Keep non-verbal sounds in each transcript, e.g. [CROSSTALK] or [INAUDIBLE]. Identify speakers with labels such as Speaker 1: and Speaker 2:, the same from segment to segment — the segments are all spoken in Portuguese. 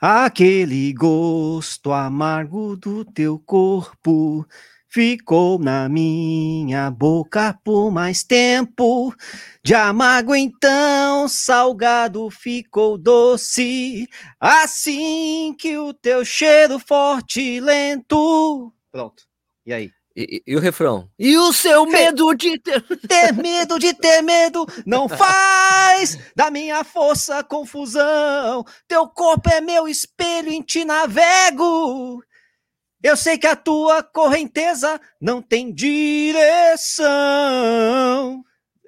Speaker 1: Aquele gosto amargo do teu corpo ficou na minha boca por mais tempo. De amargo então, salgado ficou doce, assim que o teu cheiro forte e lento. Pronto. E aí?
Speaker 2: E, e, e, o refrão? E o seu medo de ter... [LAUGHS]
Speaker 1: ter medo de ter medo não [LAUGHS] faz da minha força confusão. Teu corpo é meu espelho, em ti navego. Eu sei que a tua correnteza não tem direção.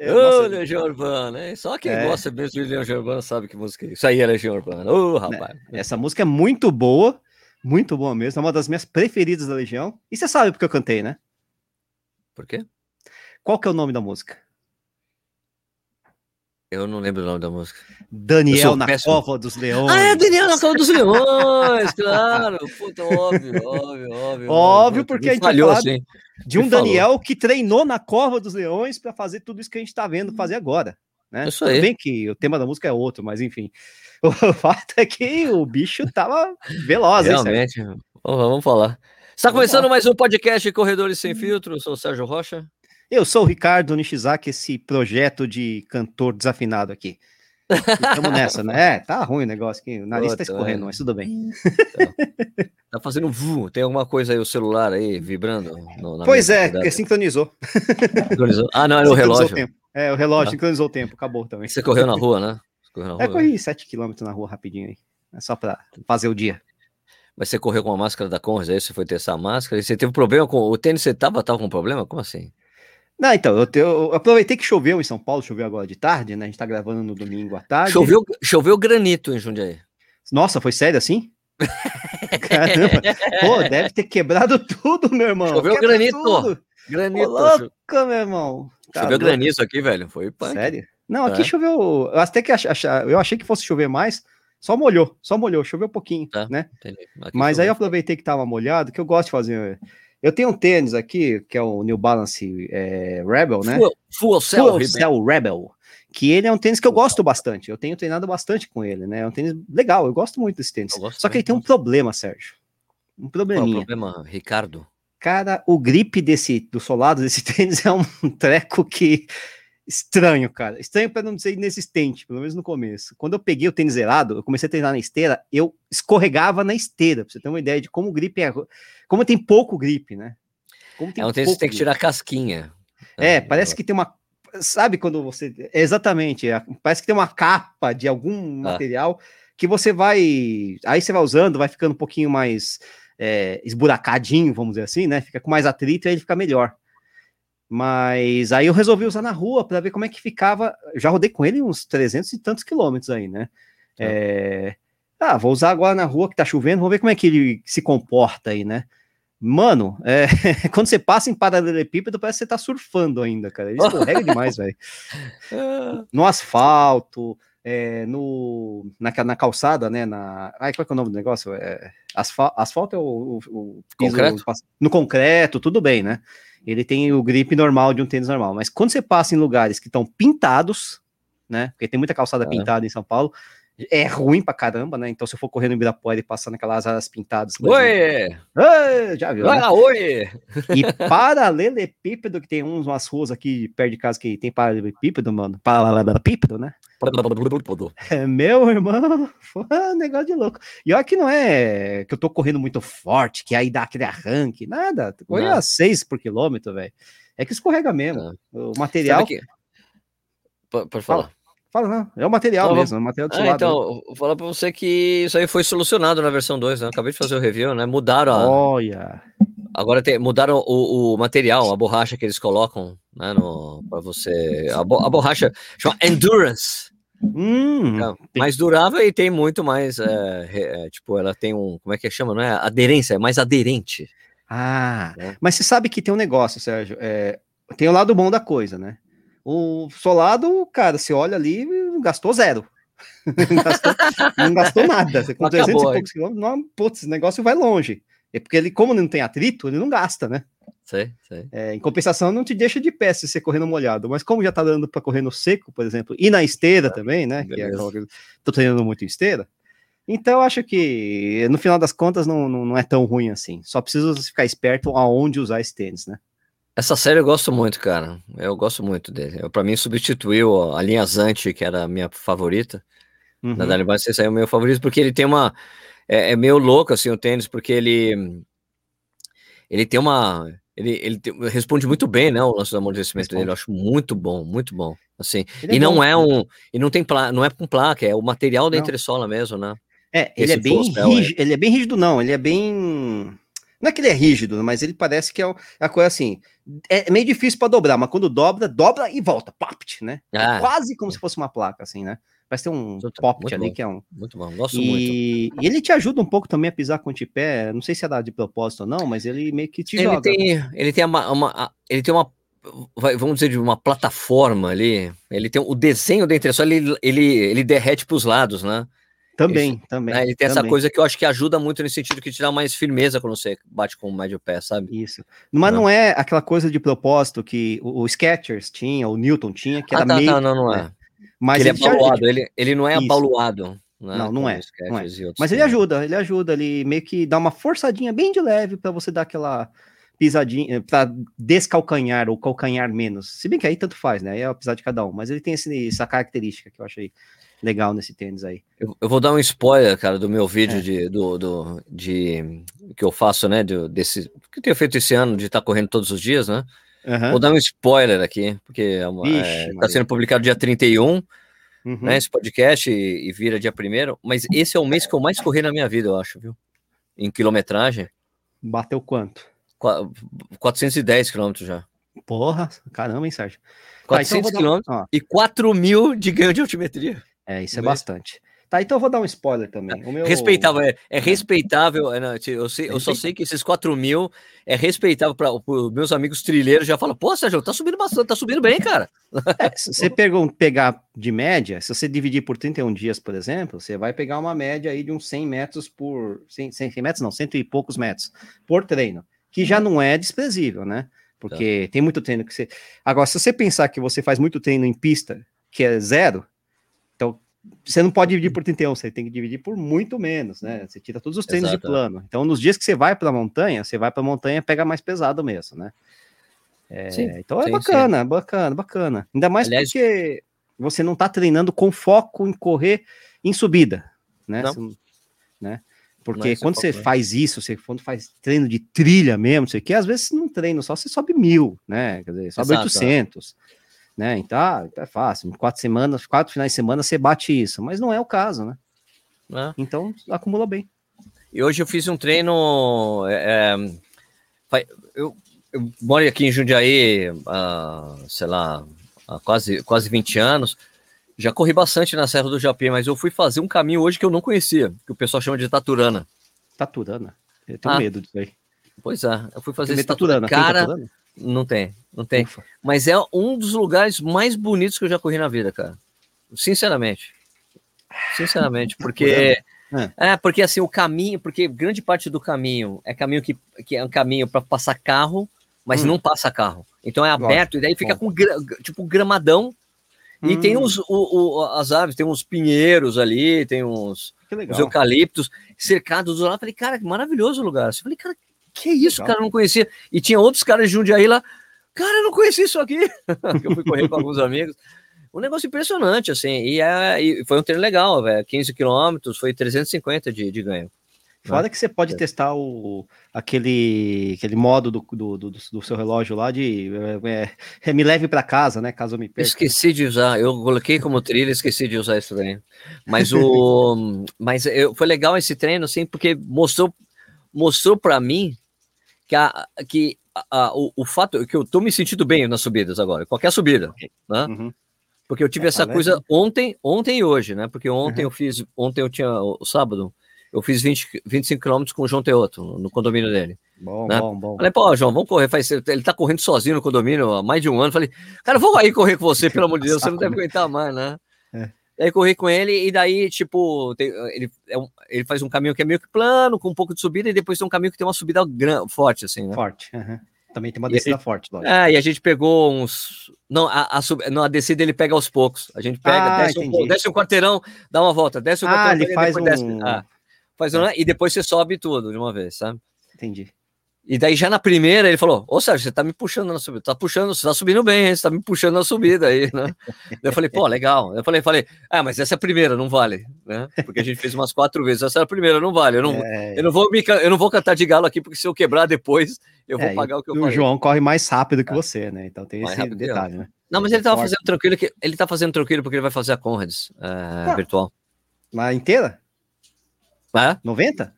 Speaker 2: Ô, Legião Urbana, hein? Só quem é. gosta mesmo de Legião Urbana sabe que música é isso. aí é Legião Urbana. Ô, oh, rapaz.
Speaker 1: Essa música é muito boa. Muito boa mesmo, é uma das minhas preferidas da Legião. E você sabe porque eu cantei, né?
Speaker 2: Por quê?
Speaker 1: Qual que é o nome da música?
Speaker 2: Eu não lembro o nome da música.
Speaker 1: Daniel na péssimo. Cova dos Leões.
Speaker 2: Ah, é Daniel na Cova dos Leões, claro. Puta, óbvio, óbvio, óbvio.
Speaker 1: Óbvio, porque a gente falhou, assim. de um Daniel que treinou na Cova dos Leões para fazer tudo isso que a gente está vendo fazer agora. Né? Isso aí. Bem que o tema da música é outro, mas enfim. [LAUGHS] O fato é que o bicho tava veloz,
Speaker 2: Realmente. Hein, vamos falar. Está começando mais um podcast Corredores Sem Filtro. Eu sou o Sérgio Rocha.
Speaker 1: Eu sou o Ricardo Nishizaki, esse projeto de cantor desafinado aqui. Estamos nessa, né? [LAUGHS] É, tá ruim o negócio aqui. O nariz está escorrendo, é. mas tudo bem.
Speaker 2: Tá, tá fazendo vu. Tem alguma coisa aí, o celular aí vibrando?
Speaker 1: No, pois é, sincronizou.
Speaker 2: sincronizou. Ah, não, era o relógio.
Speaker 1: É, o relógio ah. sincronizou o tempo, acabou também.
Speaker 2: Você correu na [LAUGHS] rua, né?
Speaker 1: Na rua, é, corri 7km na rua rapidinho aí. É só para fazer o dia.
Speaker 2: Mas você correu com a máscara da Conrads, aí você foi testar a máscara, e você teve problema com o tênis, você tava, tava com problema? Como assim?
Speaker 1: Não, então, eu, te, eu, aproveitei que choveu em São Paulo, choveu agora de tarde, né? A gente tá gravando no domingo à tarde.
Speaker 2: Choveu, choveu granito em Jundiaí.
Speaker 1: Nossa, foi sério assim? [LAUGHS] Caramba, pô, deve ter quebrado tudo, meu irmão.
Speaker 2: Choveu
Speaker 1: Quebra
Speaker 2: granito. Tudo. Granito.
Speaker 1: Ô, louco, meu irmão.
Speaker 2: Tá choveu louco. granizo aqui, velho. Foi punk.
Speaker 1: Sério? Não, aqui é. choveu. Até que eu achei que fosse chover mais, só molhou, só molhou, choveu um pouquinho, tá, né? Mas aí eu aproveitei que tava molhado, que eu gosto de fazer. Eu tenho um tênis aqui, que é o New Balance é, Rebel, né?
Speaker 2: Full, full Cell,
Speaker 1: full Cell Rebel. Que ele é um tênis que eu gosto bastante. Eu tenho treinado bastante com ele, né? É um tênis legal, eu gosto muito desse tênis. Só que ele tem um problema, Sérgio. Um probleminha.
Speaker 2: Qual é o problema, Ricardo?
Speaker 1: Cara, o grip desse, do solado desse [LAUGHS] tênis é um treco que estranho, cara. Estranho para não dizer inexistente, pelo menos no começo. Quando eu peguei o tênis zerado, eu comecei a treinar na esteira, eu escorregava na esteira, pra você ter uma ideia de como o grip é. Como tem pouco grip, né?
Speaker 2: Como tem é um tênis que tem que tirar a casquinha.
Speaker 1: É, parece que tem uma. Sabe quando você. Exatamente, é, parece que tem uma capa de algum ah. material que você vai. Aí você vai usando, vai ficando um pouquinho mais é, esburacadinho, vamos dizer assim, né? Fica com mais atrito e aí ele fica melhor. Mas aí eu resolvi usar na rua para ver como é que ficava. Já rodei com ele uns 300 e tantos quilômetros aí, né? Tá. É... Ah, vou usar agora na rua que tá chovendo, vamos ver como é que ele se comporta aí, né? Mano, é... [LAUGHS] quando você passa em paralelepípedo, parece que você tá surfando ainda, cara. Ele escorrega demais, velho. [LAUGHS] No asfalto, é, no, na, na, calçada, né? Na, ai, qual é, é o nome do negócio? É, asfal, asfalto é o, o, o
Speaker 2: piso, concreto?
Speaker 1: no concreto, tudo bem, né? ele tem o grip normal de um tênis normal. Mas quando você passa em lugares que estão pintados, né? Porque tem muita calçada é. pintada em São Paulo, é ruim pra caramba, né? Então, se eu for correndo em Ibirapuera e passar naquelas áreas pintadas.
Speaker 2: Oi!
Speaker 1: já viu?
Speaker 2: Né? oi!
Speaker 1: E paralelepípedo, que tem uns, umas ruas aqui perto de casa que tem paralelepípedo, mano. Paralelepípedo, né? É, [LAUGHS] meu irmão, [LAUGHS] foi um negócio de louco. E olha que não é que eu tô correndo muito forte, que aí dá aquele arranque, nada. Corri a 6 por quilômetro, velho. É que escorrega mesmo. Ah. O material.
Speaker 2: Pode falar.
Speaker 1: Fala, não. É o material não, mesmo, é o material do
Speaker 2: ah, Então, né? vou falar pra você que isso aí foi solucionado na versão 2, né? Acabei de fazer o review, né? Mudaram a.
Speaker 1: Olha.
Speaker 2: Agora tem, mudaram o, o, material, a borracha que eles colocam, né? No, pra você. A, bo, a borracha chama Endurance.
Speaker 1: Hum,
Speaker 2: é, mais durável e tem muito mais. É, é, tipo, ela tem um. Como é que chama? Não é aderência, é mais aderente.
Speaker 1: Ah, é. mas você sabe que tem um negócio, Sérgio. É, tem o lado bom da coisa, né? O solado, cara, você olha ali, gastou zero. [LAUGHS] não, gastou, não, gastou, nada. Com Acabou, 300 e poucos quilômetros, não, putz, esse negócio vai longe. É porque ele, como não tem atrito, ele não gasta, né?
Speaker 2: Sei, sei.
Speaker 1: É, em compensação, não te deixa de pé se você correr no molhado. Mas como já tá dando para correr no seco, por exemplo, e na esteira é, também, né? Que é, tô treinando muito em esteira. Então eu acho que no final das contas não, não, não é tão ruim assim. Só precisa ficar esperto aonde usar esse tênis, né?
Speaker 2: Essa série eu gosto muito, cara. Eu gosto muito dele. Para mim substituiu a linha Zante, que era a minha favorita. Uhum. Na Dali esse aí é o meu favorito, porque ele tem uma. É, é, meio louco assim o tênis, porque ele. Ele tem uma. Ele, ele tem, responde muito bem, né? O lance do amortecimento dele. Eu acho muito bom, muito bom. Assim. Ele é e é não bom, é um. E não tem pla, não é com placa, é o material da entressola mesmo, né?
Speaker 1: É, ele Esse é bem rígido. É. Ele é bem rígido, não. Ele é bem não é que ele é rígido, mas ele parece que é a coisa assim. É meio difícil para dobrar, mas quando dobra, dobra e volta. Popt, né? É ah, é quase como se fosse uma placa, assim, né? Parece ter um popt ali
Speaker 2: bom,
Speaker 1: que é um.
Speaker 2: Muito bom, gosto
Speaker 1: e...
Speaker 2: muito.
Speaker 1: E ele te ajuda um pouco também a pisar com o tipé. Não sei se é de propósito ou não, mas ele meio que te
Speaker 2: ele
Speaker 1: joga.
Speaker 2: Tem, ele tem uma, uma ele tem uma vamos dizer, de uma plataforma ali. Ele tem o desenho da entressola, ele, ele, ele derrete para os lados, né?
Speaker 1: Também, Isso, também.
Speaker 2: Né, ele tem
Speaker 1: também.
Speaker 2: essa coisa que eu acho que ajuda muito nesse sentido que te dá mais firmeza quando você bate com o médio pé, sabe?
Speaker 1: Isso. Mas não, não é aquela coisa de propósito que o, o Skechers tinha, o Newton tinha, que ah, era
Speaker 2: tá,
Speaker 1: meio.
Speaker 2: Tá, não, não é. Né? Mas ele, ele é abaluado, ele, ele não é Isso. abaluado.
Speaker 1: Né? Não, não é. Não é. Mas ele ajuda, ele ajuda, ele meio que dá uma forçadinha bem de leve para você dar aquela pisadinha, para descalcanhar ou calcanhar menos. Se bem que aí tanto faz, né? Aí é apesar de cada um, mas ele tem esse, essa característica que eu achei legal nesse tênis aí.
Speaker 2: Eu, eu, vou dar um spoiler, cara, do meu vídeo é. de, do, do, de que eu faço, né? De, desse que eu tenho feito esse ano de estar tá correndo todos os dias, né? Uhum. Vou dar um spoiler aqui, porque está é, sendo publicado dia 31, uhum. né? Esse podcast e, e vira dia 1 mas esse é o mês que eu mais corri na minha vida, eu acho, viu? Em quilometragem.
Speaker 1: Bateu quanto?
Speaker 2: 410 quilômetros já.
Speaker 1: Porra, caramba, hein, Sérgio?
Speaker 2: 400 tá, então quilômetros e 4 mil de ganho de altimetria.
Speaker 1: É, isso é bastante. Tá, então eu vou dar um spoiler também.
Speaker 2: Meu... Respeitável, é, é respeitável. É, não, eu, sei, eu só sei que esses 4 mil é respeitável para os meus amigos trilheiros. Já falam, pô, Sérgio, tá subindo bastante, tá subindo bem, cara.
Speaker 1: É, se você pegar de média, se você dividir por 31 dias, por exemplo, você vai pegar uma média aí de uns 100 metros por. 100, 100 metros, não, cento e poucos metros por treino, que já não é desprezível, né? Porque tá. tem muito treino que você. Agora, se você pensar que você faz muito treino em pista, que é zero, você não pode dividir por 31, você tem que dividir por muito menos, né? Você tira todos os treinos Exato. de plano. Então, nos dias que você vai para a montanha, você vai para a montanha pega mais pesado mesmo, né? É, sim, então é sim, bacana, sim. bacana, bacana. Ainda mais Aliás, porque você não está treinando com foco em correr em subida, né? Não. Você, né? Porque quando você né? faz isso, você quando faz treino de trilha mesmo, sei que às vezes não treino só, você sobe mil, né? Quer dizer, sobe Exato, 800 né? Então, ah, é fácil. Quatro semanas, quatro finais de semana você bate isso, mas não é o caso, né? É. Então, acumula bem.
Speaker 2: E hoje eu fiz um treino. É, é eu, eu, moro aqui em Jundiaí, há, sei lá, há quase, quase 20 anos. Já corri bastante na Serra do Japim, mas eu fui fazer um caminho hoje que eu não conhecia, que o pessoal chama de Taturana.
Speaker 1: Taturana? Eu tenho ah, medo disso aí.
Speaker 2: Pois é, eu fui fazer esse taturana. Cara, taturana? Não tem, não tem. Ufa. Mas é um dos lugares mais bonitos que eu já corri na vida, cara. Sinceramente. Sinceramente, [LAUGHS] porque. É. é, porque assim, o caminho, porque grande parte do caminho é caminho que, que é um caminho para passar carro, mas hum. não passa carro. Então é aberto, Lógico. e daí fica Bom. com tipo gramadão. Hum. E tem hum. os, o, o, as aves, tem uns pinheiros ali, tem uns, uns eucaliptos cercados do lado. Falei, cara, que maravilhoso o lugar. Eu falei, cara, que isso, Legal. cara, eu não conhecia. E tinha outros caras de Jundiaí lá, cara, eu não conhecia isso aqui. [LAUGHS] eu fui correr com alguns amigos. Um negócio impressionante, assim, e, é, e foi um treino legal, velho. 15 quilômetros, foi 350 de, de ganho.
Speaker 1: Foda né? que você pode é. testar o, aquele, aquele modo do, do, do, do seu relógio lá de é, é, me leve para casa, né? Caso eu me perca.
Speaker 2: Esqueci de usar, eu coloquei como trilha, esqueci de usar esse treino. Mas o, [LAUGHS] mas eu, foi legal esse treino, assim, porque mostrou, mostrou para mim que, a, que a, o, o fato que eu tô me sentindo bem nas subidas agora, qualquer subida, né? Uhum. Porque eu tive é, essa coisa ontem, ontem e hoje, né? Porque ontem uhum. eu fiz, ontem eu tinha o, sábado, eu fiz 20, 25 quilômetros com o João Teoto, no, no condomínio dele.
Speaker 1: Bom, né? bom, bom.
Speaker 2: Falei, pô, João, vamos correr. Faz, ele tá correndo sozinho no condomínio há mais de um ano. Falei, cara, vou aí correr com você, pelo amor de Deus, você não deve [LAUGHS] aguentar mais, né? É. Daí corri com ele e daí, tipo, tem, ele, é um, ele faz um caminho que é meio que plano, com um pouco de subida, e depois tem um caminho que tem uma subida grande, forte, assim, né?
Speaker 1: Forte. Uhum. Também tem uma descida gente, forte,
Speaker 2: lógico. É, e a gente pegou uns. Não, a, a, sub... não, a descida ele pega aos poucos. A gente pega, ah, desce, um, desce, um, quarteirão, dá uma volta, desce um
Speaker 1: ah, quarteirão, ele faz um... Desce, ah,
Speaker 2: faz um... E depois você sobe tudo de uma vez, sabe?
Speaker 1: Entendi.
Speaker 2: E daí já na primeira ele falou: Ô Sérgio, você tá me puxando na subida, tá puxando, você tá subindo bem, hein? você tá me puxando na subida aí, né? [LAUGHS] eu falei, pô, legal. Eu falei, falei, ah, mas essa é a primeira, não vale, né? Porque a gente fez umas quatro vezes, essa é a primeira, não vale. Eu não, é... eu não, vou, me, eu não vou cantar de galo aqui, porque se eu quebrar depois, eu vou é, pagar o que eu
Speaker 1: falei. O João corre mais rápido que é. você, né? Então tem mais esse detalhe, né?
Speaker 2: Não, mas ele tava fazendo tranquilo, que ele tá fazendo tranquilo porque ele vai fazer a Conrads é, ah. virtual.
Speaker 1: Mas inteira?
Speaker 2: É?
Speaker 1: 90?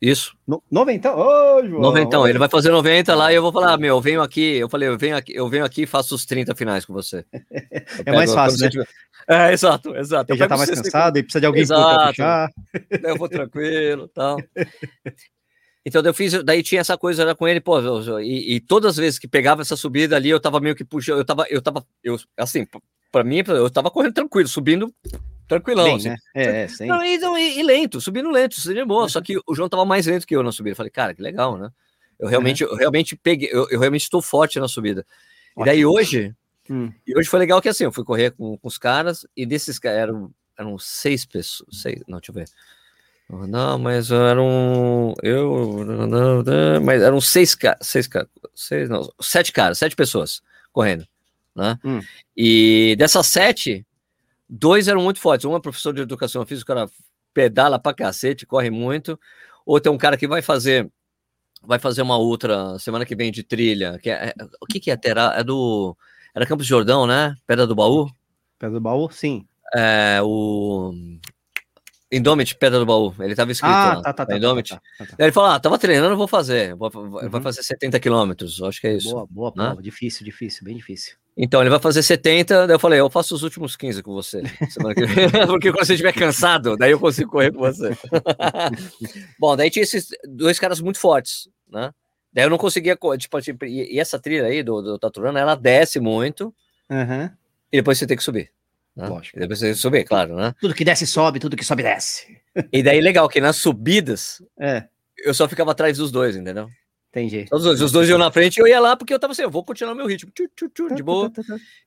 Speaker 2: Isso.
Speaker 1: No, noventão? Ô,
Speaker 2: João. Noventão. Ele vai fazer 90 lá e eu vou falar, meu, eu venho aqui. Eu falei, eu venho aqui, eu venho aqui e faço os 30 finais com você. [LAUGHS]
Speaker 1: é mais fácil, né?
Speaker 2: Tiver... É, exato, exato.
Speaker 1: Ele já tá mais cansado e precisa de alguém para puxar.
Speaker 2: Eu vou tranquilo tal. Então eu fiz, daí tinha essa coisa era com ele, pô, e, e, todas as vezes que pegava essa subida ali, eu tava meio que puxando, eu tava, eu tava, eu, assim, para mim, eu tava correndo tranquilo, subindo tranquilão. Bem, assim. né?
Speaker 1: é, é,
Speaker 2: não, e, não, e, e, lento, subindo lento, seria bom. Uhum. Só que o João tava mais lento que eu na subida. Eu falei, cara, que legal, né? Eu realmente, uhum. eu realmente peguei, eu, eu, realmente estou forte na subida. Ótimo. E daí hoje, hum. e hoje foi legal que assim, eu fui correr com, com os caras, e desses caras eram, eram seis pessoas, seis, não, deixa eu ver. Não, mas eram. Eu. Mas eram seis caras. Seis caras. Seis, não, sete caras, sete pessoas correndo. Né? Hum. E dessas sete, Dois eram muito fortes. Um é professor de educação física, o cara pedala pra cacete, corre muito. Outro é um cara que vai fazer vai fazer uma outra semana que vem de trilha. Que é, é o que, que é Terá? É do. Era Campos de Jordão, né? Pedra do Baú?
Speaker 1: Pedra do Baú, sim.
Speaker 2: É, o. Indomit, Pedra do Baú. Ele tava escrito ah, lá. Tá, tá, tá, Indomit. Tá, tá, tá, Ele falou: ah, tava treinando, vou fazer. Vou, uhum. Vai fazer 70 quilômetros. Acho que é isso.
Speaker 1: Boa, boa, né? boa. Difícil, difícil, bem difícil.
Speaker 2: Então, ele vai fazer 70, daí eu falei, eu faço os últimos 15 com você. [LAUGHS] Porque quando você estiver cansado, daí eu consigo correr com você. [LAUGHS] Bom, daí tinha esses dois caras muito fortes, né? Daí eu não conseguia, tipo, tipo e essa trilha aí do, do Taturana, ela desce muito,
Speaker 1: uhum.
Speaker 2: e depois você tem que subir.
Speaker 1: Né? Lógico.
Speaker 2: E depois você tem que subir, claro, né?
Speaker 1: Tudo que desce sobe, tudo que sobe desce.
Speaker 2: E daí legal que nas subidas,
Speaker 1: é.
Speaker 2: eu só ficava atrás dos dois, entendeu?
Speaker 1: Entendi.
Speaker 2: Os dois, os dois iam na frente e eu ia lá porque eu tava assim, eu vou continuar meu ritmo, tchu, tchu, tchu, de boa.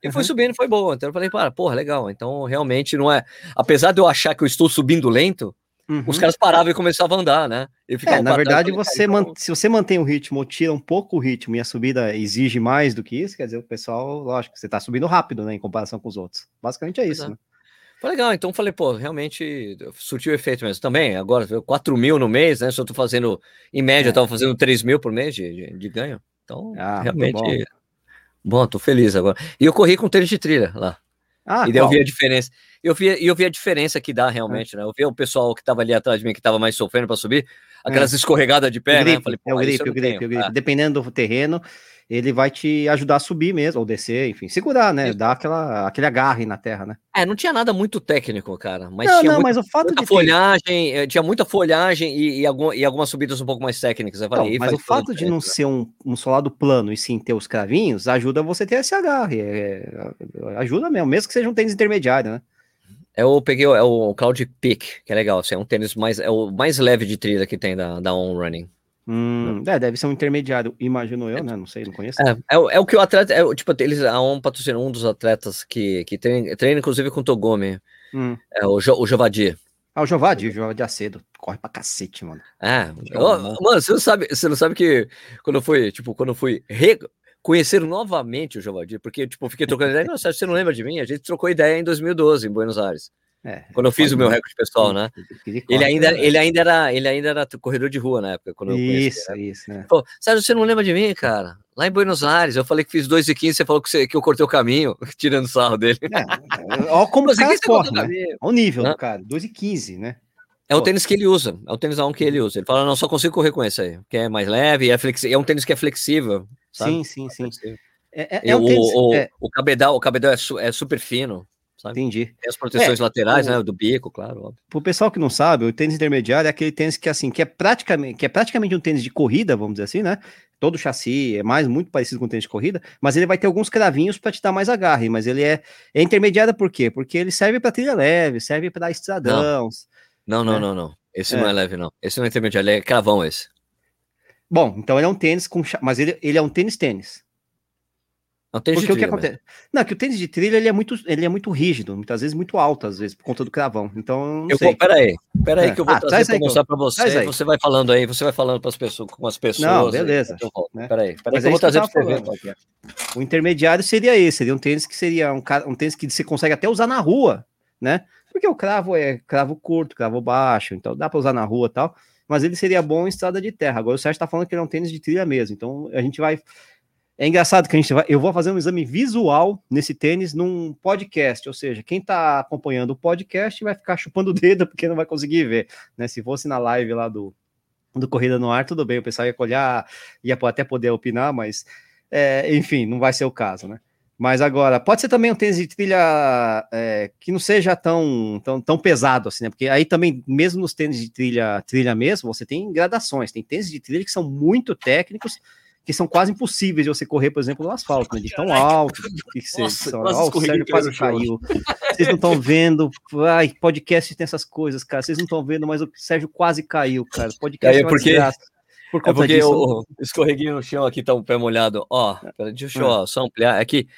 Speaker 2: E foi subindo, foi boa. Então eu falei, para, porra, legal. Então realmente não é. Apesar de eu achar que eu estou subindo lento, uhum. os caras paravam e começavam a andar, né?
Speaker 1: É, na verdade, trás, você man... se você mantém o ritmo ou tira um pouco o ritmo e a subida exige mais do que isso, quer dizer, o pessoal, lógico, você tá subindo rápido, né, em comparação com os outros. Basicamente é isso, né?
Speaker 2: Foi legal, então falei, pô, realmente surtiu efeito mesmo. Também, agora, 4 mil no mês, né? Se eu tô fazendo, em média, é. eu tava fazendo 3 mil por mês de, de, de ganho. Então, ah, realmente, bom. bom, tô feliz agora. E eu corri com tênis de trilha lá. Ah, e daí eu vi a diferença. Eu vi, eu vi a diferença que dá realmente, é. né? Eu vi o pessoal que tava ali atrás de mim, que tava mais sofrendo para subir, aquelas é. escorregadas de pé,
Speaker 1: o
Speaker 2: gripe,
Speaker 1: né? Falei, é o gripe, o gripe, o gripe. Ah. Dependendo do terreno, ele vai te ajudar a subir mesmo, ou descer, enfim, segurar, né? Dar aquela, aquele agarre na terra, né?
Speaker 2: É, não tinha nada muito técnico, cara. Mas
Speaker 1: não,
Speaker 2: tinha
Speaker 1: não, muita, mas o fato
Speaker 2: muita
Speaker 1: de
Speaker 2: folhagem, ter... Eh, tinha muita folhagem e, e, algum, e, algumas subidas um pouco mais técnicas.
Speaker 1: Falei, não, mas o fato de não ser um, um solado plano e sim ter os cravinhos ajuda você a ter esse agarre. É, é, ajuda mesmo, mesmo que seja um tênis intermediário, né?
Speaker 2: Eu peguei é o Cloud Peak, que é legal. Assim, é um tênis mais, é o mais leve de trilha que tem da, da On Running.
Speaker 1: Hum, é, deve ser um intermediário, imagino eu, né? Não sei, não conheço.
Speaker 2: É, é, é o que o atleta, é, tipo, eles há um patrocínio, um dos atletas que, que treina, treina inclusive com o Togome, hum. é o, jo, o Jovadi.
Speaker 1: Ah, o Jovadi, o Jovadi Acedo, corre pra cacete, mano.
Speaker 2: É, oh, mano, você não sabe, você não sabe que quando eu fui, tipo, quando eu fui re, conhecer novamente o Jovadi, porque, tipo, eu fiquei trocando ideia, não, você não lembra de mim? A gente trocou ideia em 2012, em Buenos Aires. É, quando eu fiz o meu recorde pessoal, né? Ele ainda, ele, ainda era, ele ainda era corredor de rua na época. Quando
Speaker 1: isso, conheci, isso, né?
Speaker 2: Pô, Sérgio, você não lembra de mim, cara? Lá em Buenos Aires, eu falei que fiz 2 e 15, você falou que, você, que eu cortei o caminho, [LAUGHS] tirando sarro dele.
Speaker 1: É, ó como o cara corre, né? Olha o nível cara, 2 e 15, né?
Speaker 2: É o tênis que ele usa, é o tênis a um que ele usa. Ele fala, não, só consigo correr com esse aí, que é mais leve, é, flexi... é um tênis que é flexível.
Speaker 1: Sabe? Sim, sim, sim.
Speaker 2: É, é, é um tênis, o, é... o cabedal, o cabedal é, su, é super fino
Speaker 1: sabe? Entendi.
Speaker 2: Tem as proteções é, laterais, o... né? Do bico, claro. Óbvio.
Speaker 1: Pro pessoal que não sabe, o tênis intermediário é aquele tênis que, assim, que é praticamente, que é praticamente um tênis de corrida, vamos dizer assim, né? Todo chassi é mais muito parecido com o tênis de corrida, mas ele vai ter alguns cravinhos para te dar mais agarre. Mas ele é, é intermediário por quê? Porque ele serve para trilha leve, serve para estradão.
Speaker 2: Não, não, né? não, não, não. Esse é. não é leve, não. Esse não é intermediário, é cravão esse.
Speaker 1: Bom, então ele é um tênis com. Mas ele, ele é um tênis-tênis.
Speaker 2: Não tem
Speaker 1: Porque o que acontece? Não, que o tênis de trilha ele é muito, ele é muito rígido, muitas vezes muito alto, às vezes, por conta do cravão. Então,
Speaker 2: eu sei. Vou, peraí, peraí é. que eu vou ah, trazer para mostrar para você. Você vai falando aí, você vai falando para as pessoas, com as pessoas. Não,
Speaker 1: beleza.
Speaker 2: Aí, né? Peraí, peraí que eu vou trazer para você ver.
Speaker 1: O intermediário seria esse, seria um tênis que seria um, um tênis que você consegue até usar na rua, né? Porque o cravo é cravo curto, cravo baixo, então dá para usar na rua e tal, mas ele seria bom em estrada de terra. Agora o Sérgio está falando que ele é um tênis de trilha mesmo, então a gente vai é engraçado que a gente vai, eu vou fazer um exame visual nesse tênis num podcast, ou seja, quem está acompanhando o podcast vai ficar chupando o dedo [LAUGHS] porque não vai conseguir ver, né? Se fosse na live lá do, do Corrida no Ar, tudo bem, o pessoal ia olhar, ia até poder opinar, mas é, enfim, não vai ser o caso, né? Mas agora, pode ser também um tênis de trilha é, que não seja tão, tão, tão pesado assim, né? Porque aí também, mesmo nos tênis de trilha, trilha mesmo, você tem gradações, tem tênis de trilha que são muito técnicos que são quase impossíveis de você correr, por exemplo, no asfalto, né? De tão alto que, [LAUGHS] que Nossa, são. Ó, o Sérgio quase caiu. Vocês não estão vendo. Ai, podcast tem essas coisas, cara. Vocês não estão vendo, mas o Sérgio quase caiu, cara.
Speaker 2: Podcast é, é porque... Por é porque disso, eu escorreguei no chão aqui, tá um pé molhado. Ó, deixa eu é. só ampliar. É que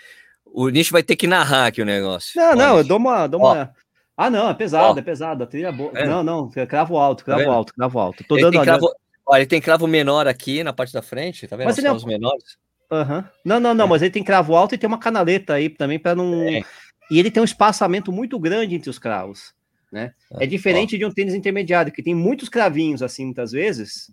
Speaker 2: o Nish vai ter que narrar aqui o negócio.
Speaker 1: Não, Pode. não, eu dou uma. Dou uma... Ah, não, é pesado, Ó. é pesado. A trilha é boa. É. Não, não, cravo alto, cravo tá alto, cravo alto.
Speaker 2: Tô dando. Cravo... Olha, ele tem cravo menor aqui na parte da frente, tá vendo? Mas ele é os menores.
Speaker 1: Uhum. Não, não, não, é. mas ele tem cravo alto e tem uma canaleta aí também para não. É. E ele tem um espaçamento muito grande entre os cravos, né? É, é diferente ó. de um tênis intermediário, que tem muitos cravinhos assim, muitas vezes.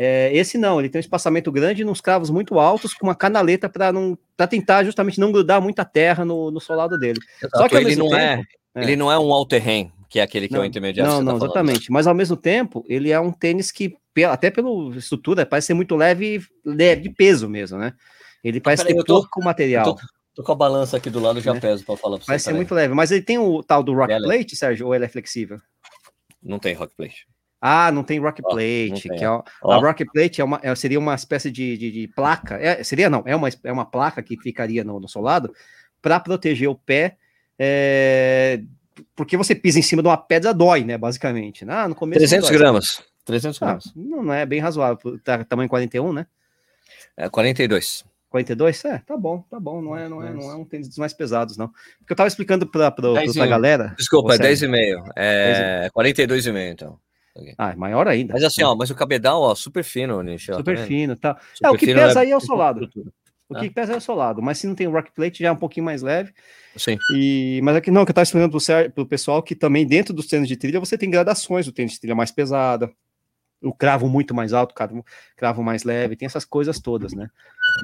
Speaker 1: É, esse não, ele tem um espaçamento grande nos cravos muito altos, com uma canaleta para não para tentar justamente não grudar muita terra no, no solado dele.
Speaker 2: Exato. Só que ele não é, tempo, é, ele não é um all terrain, que é aquele que não, é o intermediário.
Speaker 1: Não, não, tá exatamente. Mas ao mesmo tempo, ele é um tênis que até pela estrutura, parece ser muito leve, leve de peso mesmo, né? Ele parece ter pouco material.
Speaker 2: Tô, tô, com a balança aqui do lado, já é. peso para falar para
Speaker 1: você. Parece ser muito leve, mas ele tem o tal do rock plate, Sérgio, ou ele é flexível?
Speaker 2: Não tem rock plate.
Speaker 1: Ah, não tem rock plate, oh, que é, a rock plate é uma, é, seria uma espécie de, de, de placa, é, seria não, é uma, é uma placa que ficaria no, no solado para proteger o pé, é, porque você pisa em cima de uma pedra dói, né, basicamente. Ah,
Speaker 2: no começo 300 gramas. 300 gramas.
Speaker 1: Ah, não, não, é bem razoável. Tá, tamanho 41, né?
Speaker 2: É 42.
Speaker 1: 42? É, tá bom, tá bom. Não é, não é, não é um tênis dos mais pesados, não. Porque eu tava explicando pra, pra, pra galera.
Speaker 2: Desculpa, é 10,5. É 42,5, então.
Speaker 1: Ah, é maior ainda.
Speaker 2: Mas assim, ó, mas o cabedal, ó, super fino, Nish,
Speaker 1: Super tá fino, tá. Super é, o que pesa é... aí é o solado. O que ah. pesa é o solado, mas se não tem o rock plate já é um pouquinho mais leve.
Speaker 2: Sim.
Speaker 1: E, mas aqui não, que eu tava explicando pro, pro pessoal que também dentro dos tênis de trilha você tem gradações, o tênis de trilha mais pesada, o cravo muito mais alto, cravo, cravo mais leve, tem essas coisas todas, né?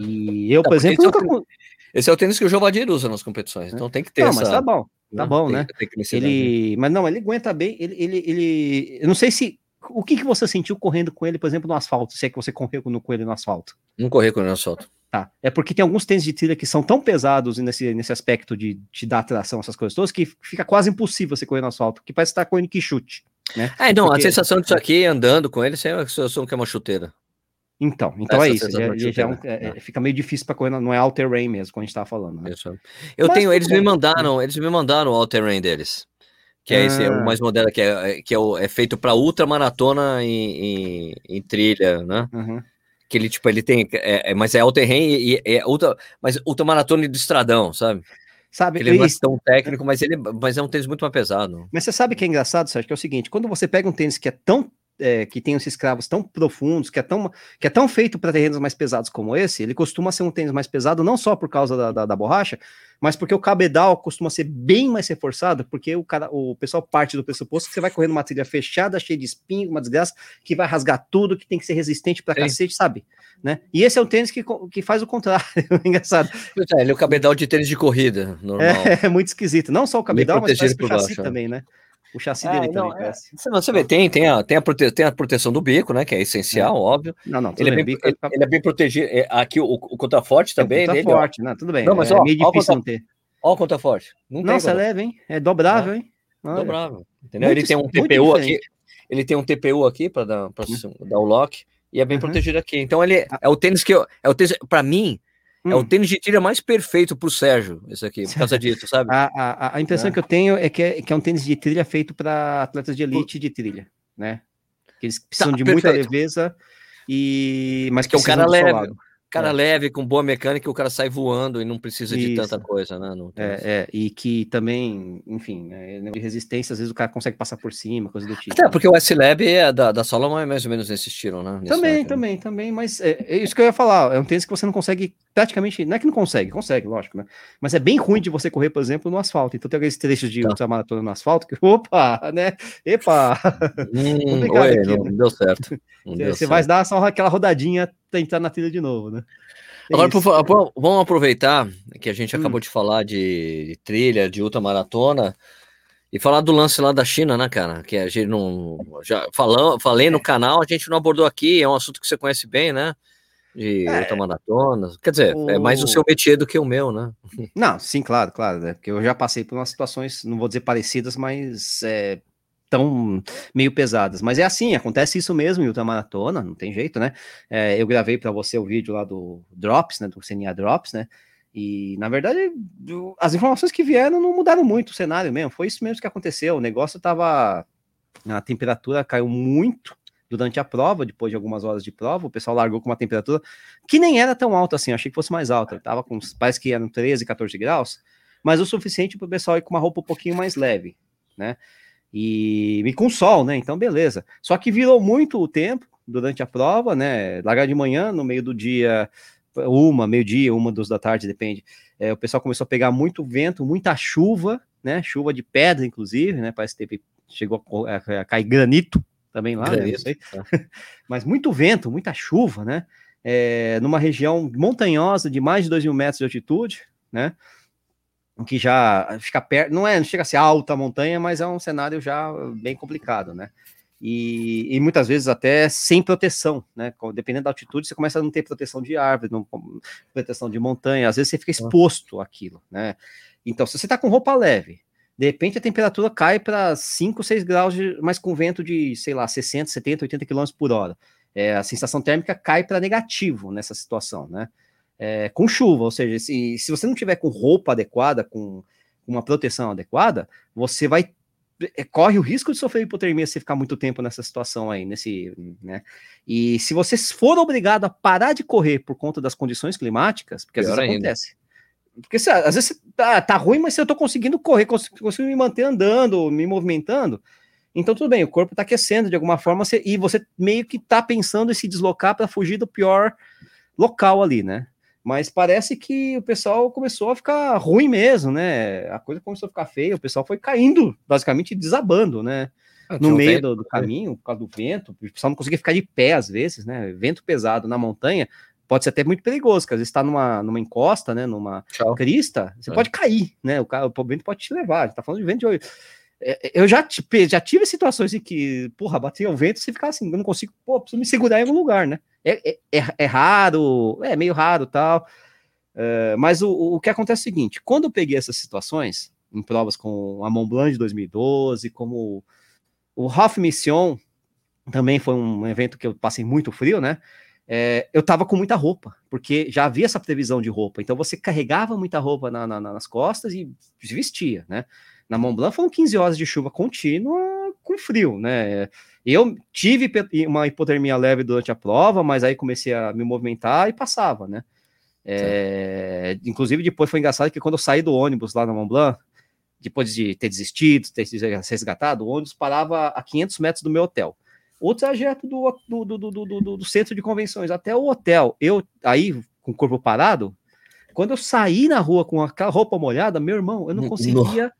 Speaker 1: E eu, por exemplo,
Speaker 2: esse, nunca... é o, esse é o tênis que o Jovadir usa nas competições, então tem que ter.
Speaker 1: Não, essa... mas tá bom, tá bom, tem, né? Tem ele, mas não, ele aguenta bem. Ele, ele, ele, eu não sei se o que, que você sentiu correndo com ele, por exemplo, no asfalto, se é que você correu com ele no asfalto?
Speaker 2: Não corri com ele no asfalto.
Speaker 1: Tá. É porque tem alguns tênis de trilha que são tão pesados nesse, nesse aspecto de te dar tração, essas coisas todas, que fica quase impossível você correr no asfalto, que parece estar correndo que chute. Né?
Speaker 2: É, não, Porque... a sensação disso aqui, andando com ele, é a sensação que é uma chuteira.
Speaker 1: Então, então é isso. Já, já é um, é, é, fica meio difícil para correr, não é all terrain mesmo, como a gente tava falando. Né?
Speaker 2: Eu Mas, tenho, eles me mandaram, eles me mandaram o all terrain deles. Que é esse, é o ah. mais moderno, que é, que é, o, é feito para ultramaratona em, em, em trilha, né? Uhum. Que ele, tipo, ele tem. É, é mas é all terrain e é ultra, mas ultramaratona de estradão, sabe?
Speaker 1: Sabe,
Speaker 2: ele não é tão técnico, mas ele mas é um tênis muito mais pesado.
Speaker 1: Mas você sabe que é engraçado, Sérgio, que é o seguinte: quando você pega um tênis que é tão é, que tem esses cravos tão profundos, que é tão, que é tão feito para terrenos mais pesados como esse, ele costuma ser um tênis mais pesado, não só por causa da, da, da, borracha, mas porque o cabedal costuma ser bem mais reforçado, porque o, cara, o pessoal parte do pressuposto que você vai correndo uma trilha fechada, cheia de espinho, uma desgraça, que vai rasgar tudo, que tem que ser resistente para cacete, sabe? Né? E esse é um tênis que, que faz o contrário, [LAUGHS] engraçado.
Speaker 2: É, ele é o cabedal de tênis de corrida, normal.
Speaker 1: É, [LAUGHS] é muito esquisito. Não só o cabedal, mas o chassi também, né? O chassi dele é,
Speaker 2: não, também, é, Você vê, tem, tem, a, tem, a prote, tem a proteção do bico, né? Que é essencial, é. óbvio. Não, não, ele, é bem, bico, ele, tá ele, é bem protegido. É, aqui o, o contraforte também.
Speaker 1: O contraforte, não, tudo bem.
Speaker 2: Não, mas
Speaker 1: é
Speaker 2: ó, meio difícil não ter. Olha o contraforte.
Speaker 1: Não Nossa, é leve, hein? É dobrável, hein?
Speaker 2: Olha. Dobrável. Entendeu? Muito, ele tem um TPU aqui. Ele tem um TPU aqui para dar, hum. dar o lock e é bem uhum. protegido aqui. Então ele é o tênis que eu, é o tênis para mim Hum. É o hum. tênis de trilha mais perfeito para o Sérgio, esse aqui, por causa disso, sabe?
Speaker 1: A, a, a impressão é. que eu tenho é que é, que é um tênis de trilha feito para atletas de elite de trilha, né? Que eles precisam tá, de perfeito. muita leveza. E mas
Speaker 2: que é um cara leve cara é. leve, com boa mecânica, o cara sai voando e não precisa de tanta coisa, né?
Speaker 1: Não, é, é, e que também, enfim, é, de resistência, às vezes o cara consegue passar por cima, coisa do tipo.
Speaker 2: Até porque o S-Lab é da, da Solomon é mais ou menos nesse estilo, né?
Speaker 1: Nesse também, né? também, também, mas é, é, isso que eu ia falar, é um tênis que você não consegue praticamente, não é que não consegue, consegue, lógico, né? Mas é bem ruim de você correr, por exemplo, no asfalto. Então tem aqueles trechos de tá. maratona no asfalto que, [LAUGHS] opa, né? Epa!
Speaker 2: Hum, oi, aqui, não, né? deu certo. [LAUGHS]
Speaker 1: Não você, deu você certo. vai dar só aquela rodadinha, tentar na trilha de novo, né?
Speaker 2: Agora, por vamos aproveitar que a gente hum. acabou de falar de, de trilha, de ultramaratona, e falar do lance lá da China, né, cara? Que a gente não. Já falou, falei no canal, a gente não abordou aqui, é um assunto que você conhece bem, né? De é, ultramaratonas. Quer dizer, o... é mais o seu métier do que o meu, né?
Speaker 1: Não, sim, claro, claro. Né? Porque eu já passei por umas situações, não vou dizer parecidas, mas é, tão meio pesadas. Mas é assim, acontece isso mesmo em ultramaratona, não tem jeito, né? É, eu gravei para você o vídeo lá do Drops, né? Do CNA Drops, né? E, na verdade, as informações que vieram não mudaram muito o cenário mesmo. Foi isso mesmo que aconteceu. O negócio tava. A temperatura caiu muito durante a prova, depois de algumas horas de prova. O pessoal largou com uma temperatura que nem era tão alta assim. Achei que fosse mais alta. Tava com. Parece que eram 13, 14 graus, mas o suficiente para o pessoal ir com uma roupa um pouquinho mais leve, né? E, e com sol, né? Então, beleza. Só que virou muito o tempo durante a prova, né? Largar de manhã, no meio do dia, uma, meio-dia, uma, duas da tarde, depende. É, o pessoal começou a pegar muito vento, muita chuva, né? Chuva de pedra, inclusive, né? Parece que teve, chegou a, a cair granito também lá, né? É. [LAUGHS] Mas muito vento, muita chuva, né? É, numa região montanhosa de mais de 2 mil metros de altitude, né? Que já fica perto, não é, não chega a ser alta montanha, mas é um cenário já bem complicado, né? E, e, muitas vezes até sem proteção, né? Dependendo da altitude, você começa a não ter proteção de árvore, não, proteção de montanha, às vezes você fica exposto àquilo, né? Então, se você tá com roupa leve, de repente a temperatura cai para 5, 6 graus, de, mas com vento de, sei lá, 60, 70, 80 km por hora. É, a sensação térmica cai para negativo nessa situação, né? É, com chuva, ou seja, se, se você não tiver com roupa adequada, com uma proteção adequada, você vai é, corre o risco de sofrer hipotermia se ficar muito tempo nessa situação aí, nesse, né? E se você for obrigado a parar de correr por conta das condições climáticas, porque Pior às vezes ainda. acontece. Porque se, às vezes tá, tá ruim, mas eu tô conseguindo correr, consigo, consigo me manter andando, me movimentando, então tudo bem, o corpo tá aquecendo de alguma forma você, e você meio que tá pensando em se deslocar para fugir do pior local ali, né? Mas parece que o pessoal começou a ficar ruim mesmo, né? A coisa começou a ficar feia, o pessoal foi caindo, basicamente desabando, né? Ah, no meio do, do, né? caminho, por causa do vento, o pessoal não conseguia ficar de pé às vezes, né? Vento pesado na montanha pode ser até muito perigoso, porque às vezes está numa, numa encosta, né? Numa Tchau. crista, você é. pode cair, né? O, o vento pode te levar. A gente tá falando de vento de é, eu já, já tive situações em que, porra, batia o vento e você ficava assim, eu não consigo, pô, preciso me segurar em algum lugar, né? É, é, é, é raro, é meio raro tal. Uh, mas o, o que acontece é o seguinte: quando eu peguei essas situações, em provas com a Mont Blanc de 2012, como o Half Mission, também foi um evento que eu passei muito frio, né? É, eu tava com muita roupa, porque já havia essa previsão de roupa. Então você carregava muita roupa na, na, nas costas e vestia, né? Na Mont Blanc foram 15 horas de chuva contínua com frio, né? Eu tive uma hipotermia leve durante a prova, mas aí comecei a me movimentar e passava, né? É, inclusive, depois foi engraçado que quando eu saí do ônibus lá na Mont Blanc, depois de ter desistido, ter se resgatado, o ônibus parava a 500 metros do meu hotel. O trajeto do, do, do, do, do centro de convenções até o hotel, eu aí com o corpo parado, quando eu saí na rua com aquela roupa molhada, meu irmão, eu não conseguia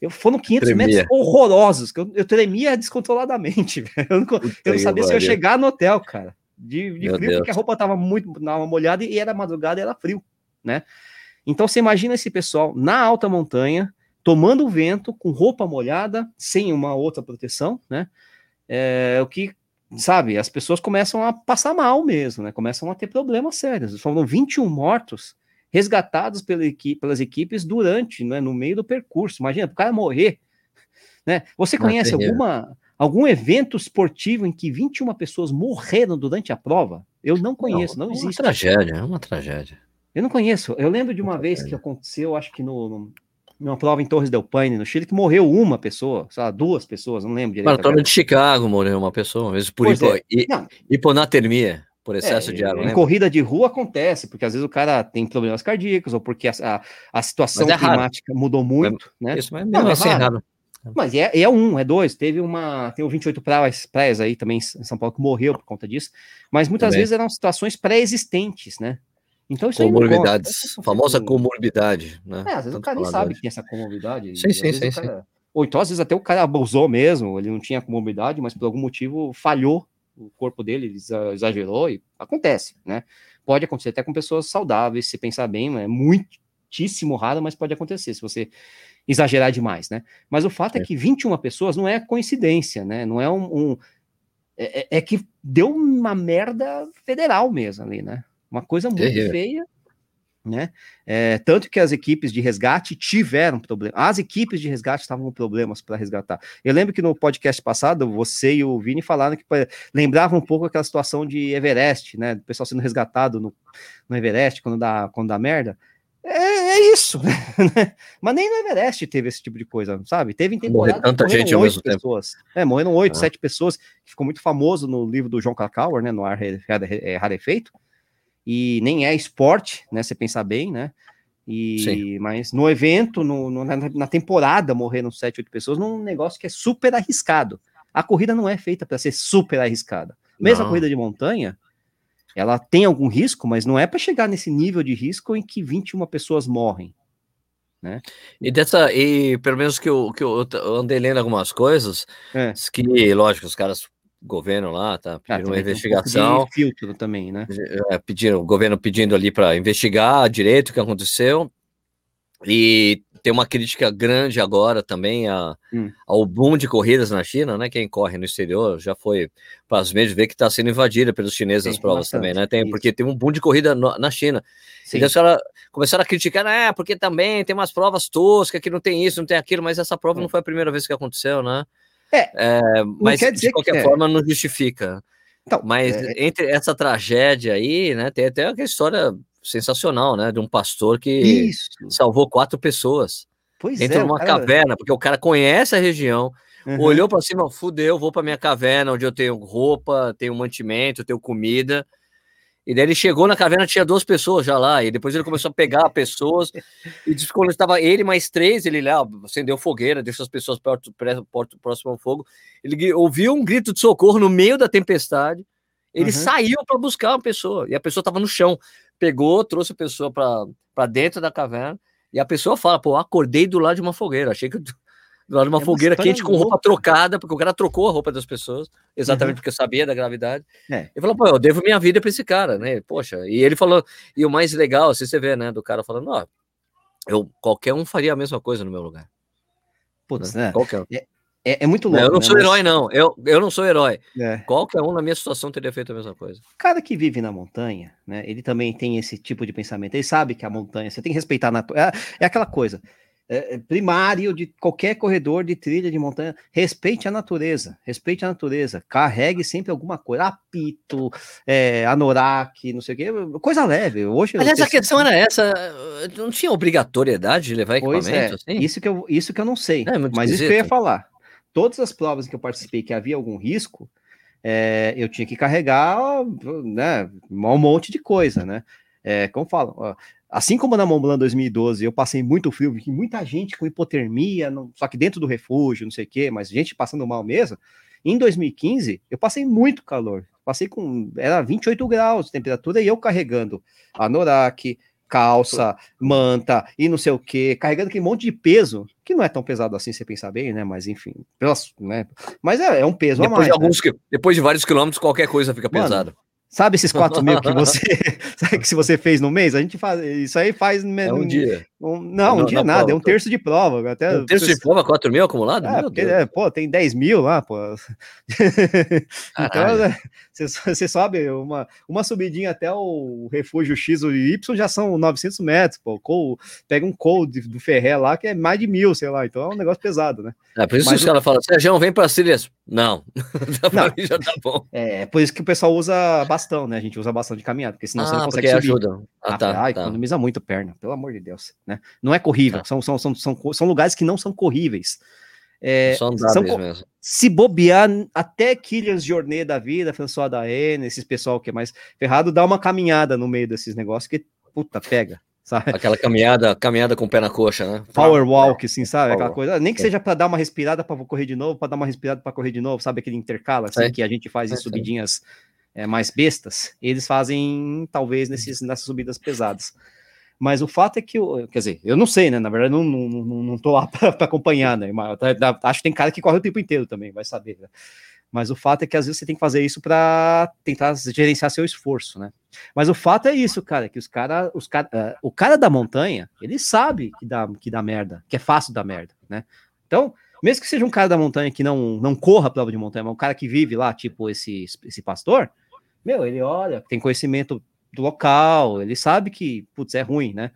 Speaker 1: eu foram 500 tremia. metros horrorosos, que eu, eu tremia descontroladamente. [LAUGHS] Eu não, eu não sabia se eu ia chegar no hotel, cara. De, de frio, Deus. porque a roupa tava muito tava molhada e era madrugada e era frio, né? Então você imagina esse pessoal na alta montanha, tomando vento, com roupa molhada, sem uma outra proteção, né? É, o que, sabe, as pessoas começam a passar mal mesmo, né? Começam a ter problemas sérios. Foram 21 mortos resgatados pela equipe, pelas equipes durante, né, no meio do percurso. Imagina, o cara morrer. Né? Você conhece alguma, algum evento esportivo em que 21 pessoas morreram durante a prova? Eu não conheço, não, não existe.
Speaker 2: É uma tragédia, é uma tragédia.
Speaker 1: Eu não conheço. Eu lembro de uma, uma vez que aconteceu, acho que no, no, numa prova em Torres del Paine, no Chile, que morreu uma pessoa, sei lá, duas pessoas, não lembro
Speaker 2: direito. Maratona de Chicago morreu uma pessoa, mesmo por hipo, é. hiponatermia, por excesso é, de água.
Speaker 1: Em corrida de rua acontece, porque às vezes o cara tem problemas cardíacos, ou porque a, a, a situação é climática raro. mudou muito, é, né?
Speaker 2: Isso, mas mesmo não, é assim é raro.
Speaker 1: Mas é, é um, é dois. Teve uma. Tem o 28 praias, praias aí também em São Paulo que morreu por conta disso. Mas muitas também. vezes eram situações pré-existentes, né?
Speaker 2: Então isso Comorbidades. Famosa comorbidade, né?
Speaker 1: É, às vezes Tanto o cara nem sabe que tem essa comorbidade.
Speaker 2: Sim, sim, sim,
Speaker 1: cara... sim. Ou então, às vezes, até o cara abusou mesmo, ele não tinha comorbidade, mas por algum motivo falhou o corpo dele, exagerou e acontece, né? Pode acontecer até com pessoas saudáveis, se pensar bem, é muitíssimo raro, mas pode acontecer se você exagerar demais, né? Mas o fato é, é que 21 pessoas não é coincidência, né? Não é um. um é, é, é que deu uma merda federal mesmo ali, né? Uma coisa muito é, feia, né? É, tanto que as equipes de resgate tiveram problemas. As equipes de resgate estavam com problemas para resgatar. Eu lembro que no podcast passado, você e o Vini falaram que lembrava um pouco aquela situação de Everest, né? Do pessoal sendo resgatado no, no Everest quando dá, quando dá merda. É, é isso, [LAUGHS] né? Mas nem no Everest teve esse tipo de coisa, sabe? Teve em
Speaker 2: temporada. tanta gente ao mesmo
Speaker 1: pessoas. tempo. É, morreram oito, ah. sete pessoas, que ficou muito famoso no livro do John Krakauer, né? No Ar Rarefeito e nem é esporte, né? Você pensar bem, né? E, Sim. mas no evento, no, no, na, temporada, morreram sete, oito pessoas num negócio que é super arriscado. A corrida não é feita para ser super arriscada. Mesmo não. a corrida de montanha, ela tem algum risco, mas não é para chegar nesse nível de risco em que 21 pessoas morrem. Né?
Speaker 2: E dessa, e pelo menos que eu, que eu andei lendo algumas coisas, é. que, lógico, os caras governo lá, tá? Pedindo ah, uma investigação. Um
Speaker 1: filtro também, né?
Speaker 2: É, pedindo, o governo pedindo ali para investigar direito o que aconteceu. E tem uma crítica grande agora também a, hum. ao boom de corridas na China, né? Quem corre no exterior já foi para as vezes ver que está sendo invadida pelos chineses as provas bastante, também, né? Tem, porque tem um boom de corrida no, na China. Sim. E então, começaram a criticar, né? Porque também tem umas provas toscas que não tem isso, não tem aquilo, mas essa prova hum. não foi a primeira vez que aconteceu, né? É, é mas de qualquer forma não justifica. Então, mas é... entre essa tragédia aí, né, tem até uma história sensacional, né, de um pastor que Isso. salvou quatro pessoas. Pois Entra é, numa cara... caverna, porque o cara conhece a região, uhum. olhou para cima, fudeu, vou para minha caverna onde eu tenho roupa, tenho mantimento, tenho comida. E daí ele chegou na caverna, tinha duas pessoas já lá, e depois ele começou a pegar pessoas, e disse que quando estava ele mais três, ele lá acendeu fogueira, deixou as pessoas perto, perto, próximo ao fogo, ele ouviu um grito de socorro no meio da tempestade, ele uhum. saiu para buscar uma pessoa, e a pessoa estava no chão, pegou, trouxe a pessoa para dentro da caverna, e a pessoa fala, pô, acordei do lado de uma fogueira, achei que do lado de uma é fogueira quente com roupa trocada, porque o cara trocou a roupa das pessoas, exatamente uhum. porque sabia da gravidade. É. Ele falou, pô, eu devo minha vida para esse cara, né? Poxa, e ele falou, e o mais legal, assim, você vê, né, do cara falando, ó, eu, qualquer um faria a mesma coisa no meu lugar.
Speaker 1: Putz, né? Qualquer um. É, é, é muito louco.
Speaker 2: eu não né? sou herói, não. Eu, eu não sou herói. É. Qualquer um na minha situação teria feito a mesma coisa.
Speaker 1: O cara que vive na montanha, né? Ele também tem esse tipo de pensamento. Ele sabe que a montanha, você tem que respeitar a natureza. É, é aquela coisa. É, é, primário de qualquer corredor de trilha de montanha, respeite a natureza, respeite a natureza, carregue sempre alguma coisa, apito, é, anorak, não sei o que, coisa leve. Hoje
Speaker 2: Aliás, a questão era essa, não tinha obrigatoriedade de levar
Speaker 1: pois é, equipamento? É, assim? isso, que eu, isso que eu não sei, é, mas isso que eu ia falar. Todas as provas em que eu participei que havia algum risco, eu tinha que carregar né, um monte de coisa, né? É, como falam, Assim como na Mont Blanc 2012 eu passei muito frio, vi muita gente com hipotermia, não, só que dentro do refúgio, não sei o quê, mas gente passando mal mesmo. Em 2015, eu passei muito calor. Passei com. Era 28 graus de temperatura e eu carregando anorak, calça, manta e não sei o que, carregando aquele monte de peso, que não é tão pesado assim, você pensar bem, né? Mas enfim, pelas, né? Mas é, é um peso
Speaker 2: depois
Speaker 1: a mais.
Speaker 2: De alguns, né? Depois de vários quilômetros, qualquer coisa fica Mano, pesado.
Speaker 1: Sabe esses 4 mil que você, [LAUGHS] [LAUGHS] que se você fez no mês? A gente faz isso aí faz
Speaker 2: é um dia.
Speaker 1: Um, não, um dia nada, prova, é um terço de prova. Até,
Speaker 2: um terço de prova, 4 mil acumulado?
Speaker 1: É, porque, é, pô, tem 10 mil lá, pô. [LAUGHS] então, é, você, [LAUGHS] você sobe uma, uma subidinha até o refúgio X ou Y já são 900 metros, pô. Col, pega um col do Ferré lá que é mais de mil, sei lá. Então é um negócio pesado, né?
Speaker 2: É por isso Mas, que os caras falam, Sérgio, vem para trilhas. Não, [LAUGHS]
Speaker 1: não. já tá bom. É, por isso que o pessoal usa bastão, né? A gente usa bastão de caminhada, porque senão
Speaker 2: ah,
Speaker 1: você
Speaker 2: não consegue subir. ajuda.
Speaker 1: Ah, tá, ah, tá. economiza muito perna, pelo amor de Deus, né? Não é corrível, tá. são, são, são, são, são lugares que não são corríveis. É, são mesmo. Se bobear, até Killers Jornée da vida, François da N, esses pessoal que é mais ferrado, dá uma caminhada no meio desses negócios que, puta, pega. [LAUGHS] Sabe?
Speaker 2: Aquela caminhada, caminhada com o pé na coxa, né?
Speaker 1: Power walk, assim, sabe? Aquela coisa. Nem que seja para dar uma respirada para correr de novo, para dar uma respirada para correr de novo, sabe? Aquele intercala, assim, é. que a gente faz em subidinhas é, mais bestas. Eles fazem, talvez, nesses, nessas subidas pesadas. Mas o fato é que, eu, quer dizer, eu não sei, né? Na verdade, não, não, não, não tô lá [LAUGHS] para acompanhar, né? Mas, acho que tem cara que corre o tempo inteiro também, vai saber. Né? Mas o fato é que às vezes você tem que fazer isso para tentar gerenciar seu esforço, né? Mas o fato é isso, cara, que os cara, os cara, uh, o cara da montanha, ele sabe que dá, que dá merda, que é fácil dar merda, né? Então, mesmo que seja um cara da montanha que não, não corra a prova de montanha, mas um cara que vive lá, tipo esse, esse pastor, meu, ele olha, tem conhecimento do local, ele sabe que, putz, é ruim, né?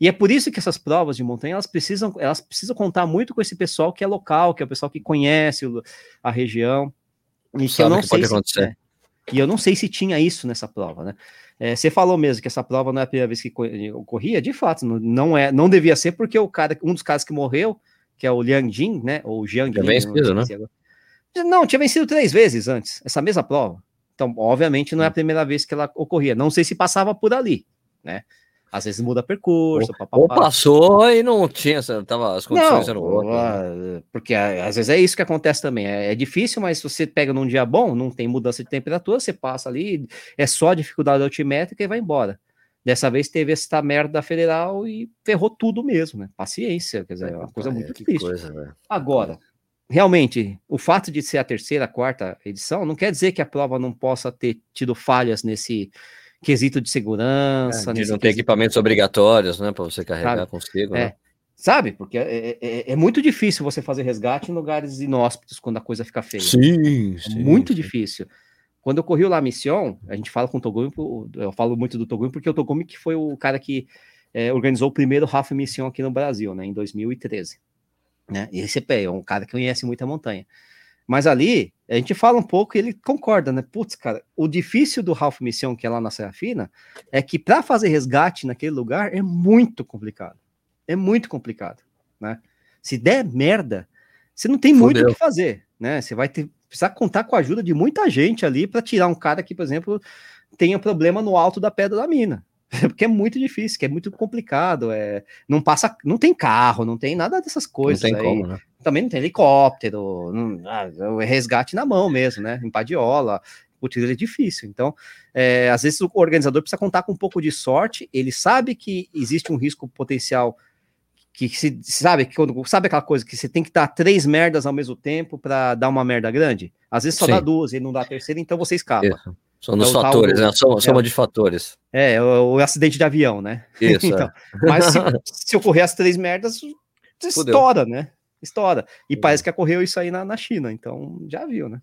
Speaker 1: E é por isso que essas provas de montanha, elas precisam, elas precisam contar muito com esse pessoal que é local, que é o pessoal que conhece a região. E que eu não que sei se, é, e eu não sei se tinha isso nessa prova, né? É, você falou mesmo que essa prova não é a primeira vez que ocorria, de fato, não, é, não devia ser porque o cara, um dos caras que morreu, que é o Liang Jin, né? Ou Jiang Jin, vencido, né? Não, tinha vencido três vezes antes, essa mesma prova. Então, obviamente, não é a primeira vez que ela ocorria. Não sei se passava por ali, né? Às vezes muda percurso.
Speaker 2: Ou, ou passou e não tinha, tava, as condições não, eram outras.
Speaker 1: Né? Porque às vezes é isso que acontece também. É, é, difícil, mas se você pega num dia bom, não tem mudança de temperatura, você passa ali, é só dificuldade altimétrica e vai embora. Dessa vez teve essa merda da federal e ferrou tudo mesmo, né? Paciência, quer dizer, é uma coisa muito difícil. Agora, realmente, o fato de ser a terceira, a quarta edição, não quer dizer que a prova não possa ter tido falhas nesse quesito de segurança. É,
Speaker 2: de não ter equipamentos obrigatórios, né, para você carregar sabe? consigo.
Speaker 1: É,
Speaker 2: né?
Speaker 1: Sabe? Porque é, é, é, é, muito difícil você fazer resgate em lugares inóspitos quando a coisa fica feia.
Speaker 2: Sim,
Speaker 1: é sim muito sim. difícil. Quando eu corri o La Mission, a gente fala com o Togumi, eu falo muito do Togumi, porque o Togumi que foi o cara que é, organizou o primeiro Half Mission aqui no Brasil, né, em 2013. Né? E esse é um cara que conhece muita montanha. Mas ali, a gente fala um pouco e ele concorda, né? Putz, cara, o difícil do Ralph Mission, que é lá na Serra Fina, é que para fazer resgate naquele lugar é muito complicado. É muito complicado, né? Se der merda, você não tem Fudeu. muito o que fazer, né? Você vai ter, precisar contar com a ajuda de muita gente ali para tirar um cara que, por exemplo, tenha problema no alto da pedra da mina. [LAUGHS] Porque é muito difícil, que é muito complicado. É, não passa, não tem carro, não tem nada dessas coisas. Não tem aí. como, né? Também não tem helicóptero, não, ah, resgate na mão mesmo, né? Em padiola. Putz, é difícil. Então, é, às vezes o organizador precisa contar com um pouco de sorte. Ele sabe que existe um risco potencial que se sabe que quando sabe aquela coisa que você tem que dar três merdas ao mesmo tempo para dar uma merda grande. Às vezes só Sim. dá duas e não dá a terceira, então você escapa. Isso.
Speaker 2: São dos é fatores, tal, né? Soma, soma é, de fatores.
Speaker 1: É, o, o, acidente de avião, né? Isso. [LAUGHS] então, é. Mas se, [LAUGHS] se, ocorrer as três merdas, estoura, né? Estoura. E Fudeu. parece que ocorreu isso aí na, na China, então já viu, né?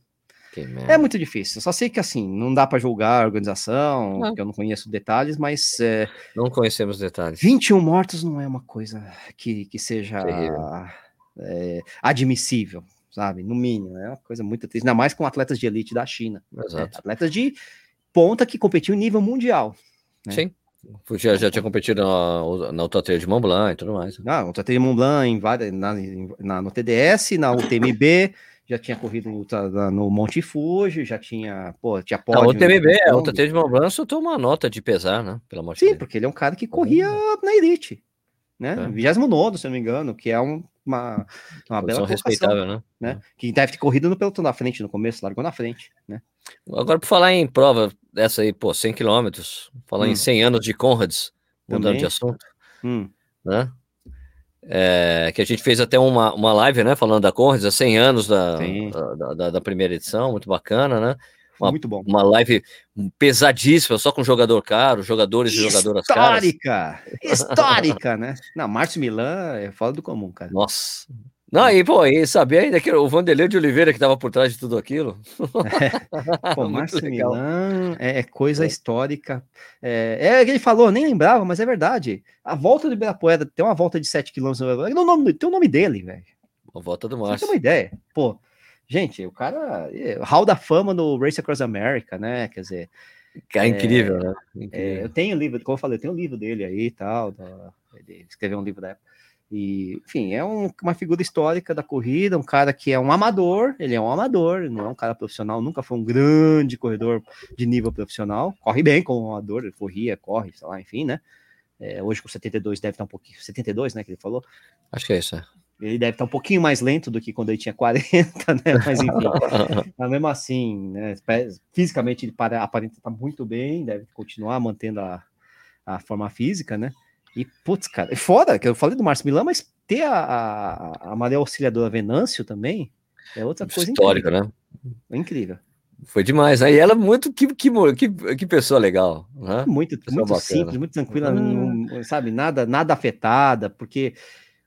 Speaker 1: É muito difícil. Só sei que assim, não dá para julgar a organização, não. eu não conheço detalhes, mas. É,
Speaker 2: não conhecemos detalhes.
Speaker 1: 21 mortos não é uma coisa que, que seja é, admissível sabe? No mínimo, é uma coisa muito triste, ainda mais com atletas de elite da China. Né? Atletas de ponta que competiu em nível mundial.
Speaker 2: Né? Sim. Já, já tinha competido na, na Ultra de Mont Blanc e tudo mais.
Speaker 1: Na Ultra de Mont Blanc, em várias, na, na, no TDS, na UTMB, [LAUGHS] já tinha corrido no, no Monte Fuji, já tinha, pô, tinha
Speaker 2: pódio. A UTMB, a Ultra de Mont Blanc soltou uma nota de pesar, né?
Speaker 1: Pelo amor Sim, porque ele é um cara que corria uhum. na elite, né? É. 29 se não me engano, que é um, uma, uma bela respeitável, né? né? É. Que deve ter corrido no pelotão da frente no começo, largou na frente, né?
Speaker 2: Agora, por falar em prova dessa aí, pô, 100 quilômetros, falar hum. em 100 anos de Conrads, mudando de assunto, hum. né? É, que a gente fez até uma, uma live, né, falando da Conrads, há 100 anos da, da, da, da, primeira edição, muito bacana, né?
Speaker 1: Uma, muito bom.
Speaker 2: Uma live pesadíssima, só com jogador caro, jogadores e jogadoras
Speaker 1: caras. Histórica! Histórica, né? Não, Márcio Milan é fora do comum, cara.
Speaker 2: Nossa. Não, e pô, e sabia ainda que o Vanderlei de Oliveira que estava por trás de tudo aquilo?
Speaker 1: É. [LAUGHS] Pô, [LAUGHS] Márcio Milan é, é coisa é. histórica. É, é que ele falou, nem lembrava, mas é verdade. A volta do Ibirapuera tem uma volta de 7 km. Tem o nome, tem o nome dele, velho.
Speaker 2: A volta do Márcio.
Speaker 1: Você tem uma ideia. Pô, Gente, o cara. Hall da fama no Race Across America, né? Quer dizer.
Speaker 2: É incrível, né?
Speaker 1: Incrível. É, eu tenho livro, como eu falei, eu tenho um livro dele aí e tal. Da, ele escreveu um livro da época. E, enfim, é um, uma figura histórica da corrida, um cara que é um amador, ele é um amador, não é um cara profissional, nunca foi um grande corredor de nível profissional, corre bem como um amador, ele corria, corre, sei lá, enfim, né? É, hoje com 72 deve estar um pouquinho, 72, né, que ele falou?
Speaker 2: Acho que é isso, é.
Speaker 1: Ele deve estar um pouquinho mais lento do que quando ele tinha 40, [LAUGHS] né? Mas enfim, [LAUGHS] mas mesmo assim, né? Fisicamente ele aparenta estar muito bem, deve continuar mantendo a, a forma física, né? E, putz, cara, é foda, que eu falei do Márcio Milan, mas ter a, a, a Maria Auxiliadora Venâncio também é outra coisa
Speaker 2: Histórica, incrível. né?
Speaker 1: É incrível.
Speaker 2: Foi demais. Aí ela muito que, que, que, que pessoa legal. Né?
Speaker 1: Muito, pessoa muito simples, muito tranquila, não, sabe? Nada, nada afetada, porque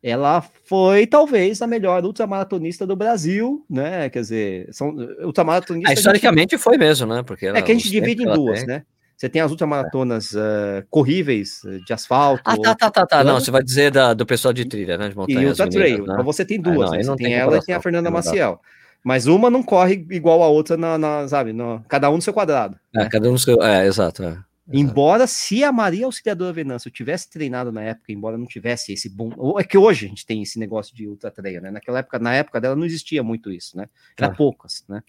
Speaker 1: ela foi talvez a melhor ultramaratonista do Brasil, né? Quer dizer, são ultramaratonistas.
Speaker 2: Ah, historicamente gente... foi mesmo, né?
Speaker 1: Porque é que a gente divide em duas, tem. né? Você tem as ultramaratonas uh, corríveis eh, de asfalto.
Speaker 2: Ah, tá, tá, tá, tá. Não, você vai dizer da, do pessoal de trilha, né? De
Speaker 1: montanha. E ultra trail. Né? Então você tem duas. Ah, não, né? Você tem ela e tem a Fernanda Maciel. Mas uma não corre igual a outra, na, na sabe? Cada um no seu quadrado.
Speaker 2: É, né? cada um no seu. É, exato. É.
Speaker 1: Embora se a Maria Auxiliadora Venâncio tivesse treinado na época, embora não tivesse esse bom, é que hoje a gente tem esse negócio de ultra trail, né? Naquela época, na época dela não existia muito isso, né? Era ah. poucas, né?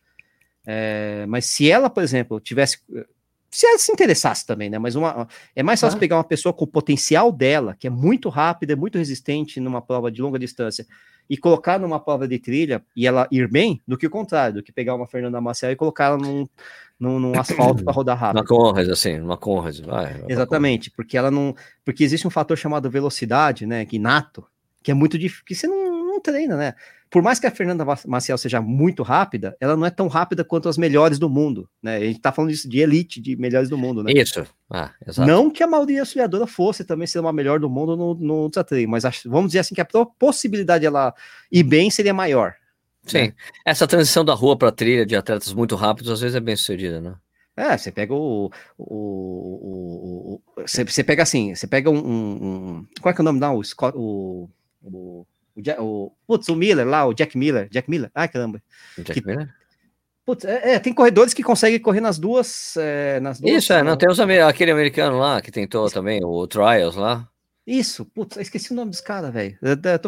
Speaker 1: É, mas se ela, por exemplo, tivesse se ela se interessasse também, né? Mas uma, é mais fácil ah. pegar uma pessoa com o potencial dela, que é muito rápida, é muito resistente numa prova de longa distância, e colocar numa prova de trilha e ela ir bem, do que o contrário, do que pegar uma Fernanda Maciel e colocar ela num, num, num asfalto para rodar rápido.
Speaker 2: Uma Conrad, assim, uma Conrad, vai.
Speaker 1: Exatamente, porque ela não. Porque existe um fator chamado velocidade, né? Que nato, que é muito difícil, que você não, não treina, né? por mais que a Fernanda Maciel seja muito rápida, ela não é tão rápida quanto as melhores do mundo, né? A gente tá falando disso de elite, de melhores do mundo, né?
Speaker 2: Isso.
Speaker 1: Ah, não que a maioria auxiliadora fosse também ser uma melhor do mundo no, no ultra mas vamos dizer assim que a possibilidade de ela ir bem seria maior.
Speaker 2: Sim. Né? Essa transição da rua para trilha de atletas muito rápidos às vezes é bem sucedida, né?
Speaker 1: É, você pega o. o, o, o você, você, pega assim, você pega um, um, um, Qual é que é o nome? Não, o, Scott, o, o o, o, putz, o Miller lá, o Jack Miller. Jack Miller? Ai, caramba. Jack que, Miller? Putz, é, é, tem corredores que conseguem correr nas duas. É, nas duas
Speaker 2: Isso, é, não, tem os, aquele americano lá que tentou Isso. também, o Trials lá.
Speaker 1: Isso, putz, esqueci o nome dos caras, velho.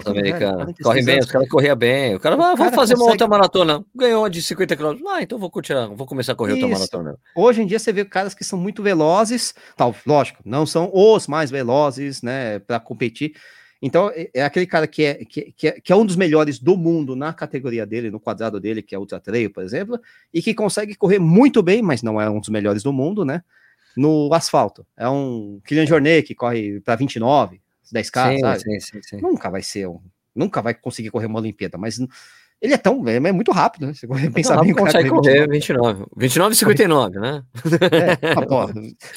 Speaker 2: Americano. Corre bem, os caras corriam bem. O cara vai, ah, vamos fazer consegue... uma outra maratona. Ganhou de 50 km. Ah, então vou continuar, vou começar a correr Isso. outra maratona.
Speaker 1: Hoje em dia você vê caras que são muito velozes, tal, lógico, não são os mais velozes, né, para competir, então, é, é aquele cara que é, que, que, é, que é um dos melhores do mundo na categoria dele, no quadrado dele, que é Ultra Trail, por exemplo, e que consegue correr muito bem, mas não é um dos melhores do mundo, né? No asfalto. É um Kylian Jornet que corre para 29, 10K, sim, sabe? Sim, sim, sim. Nunca vai ser um. Nunca vai conseguir correr uma Olimpíada, mas ele é tão. É, é muito rápido, né? Você
Speaker 2: pensar bem, consegue correr 29. 29 e 59, né?
Speaker 1: É, ah, pô,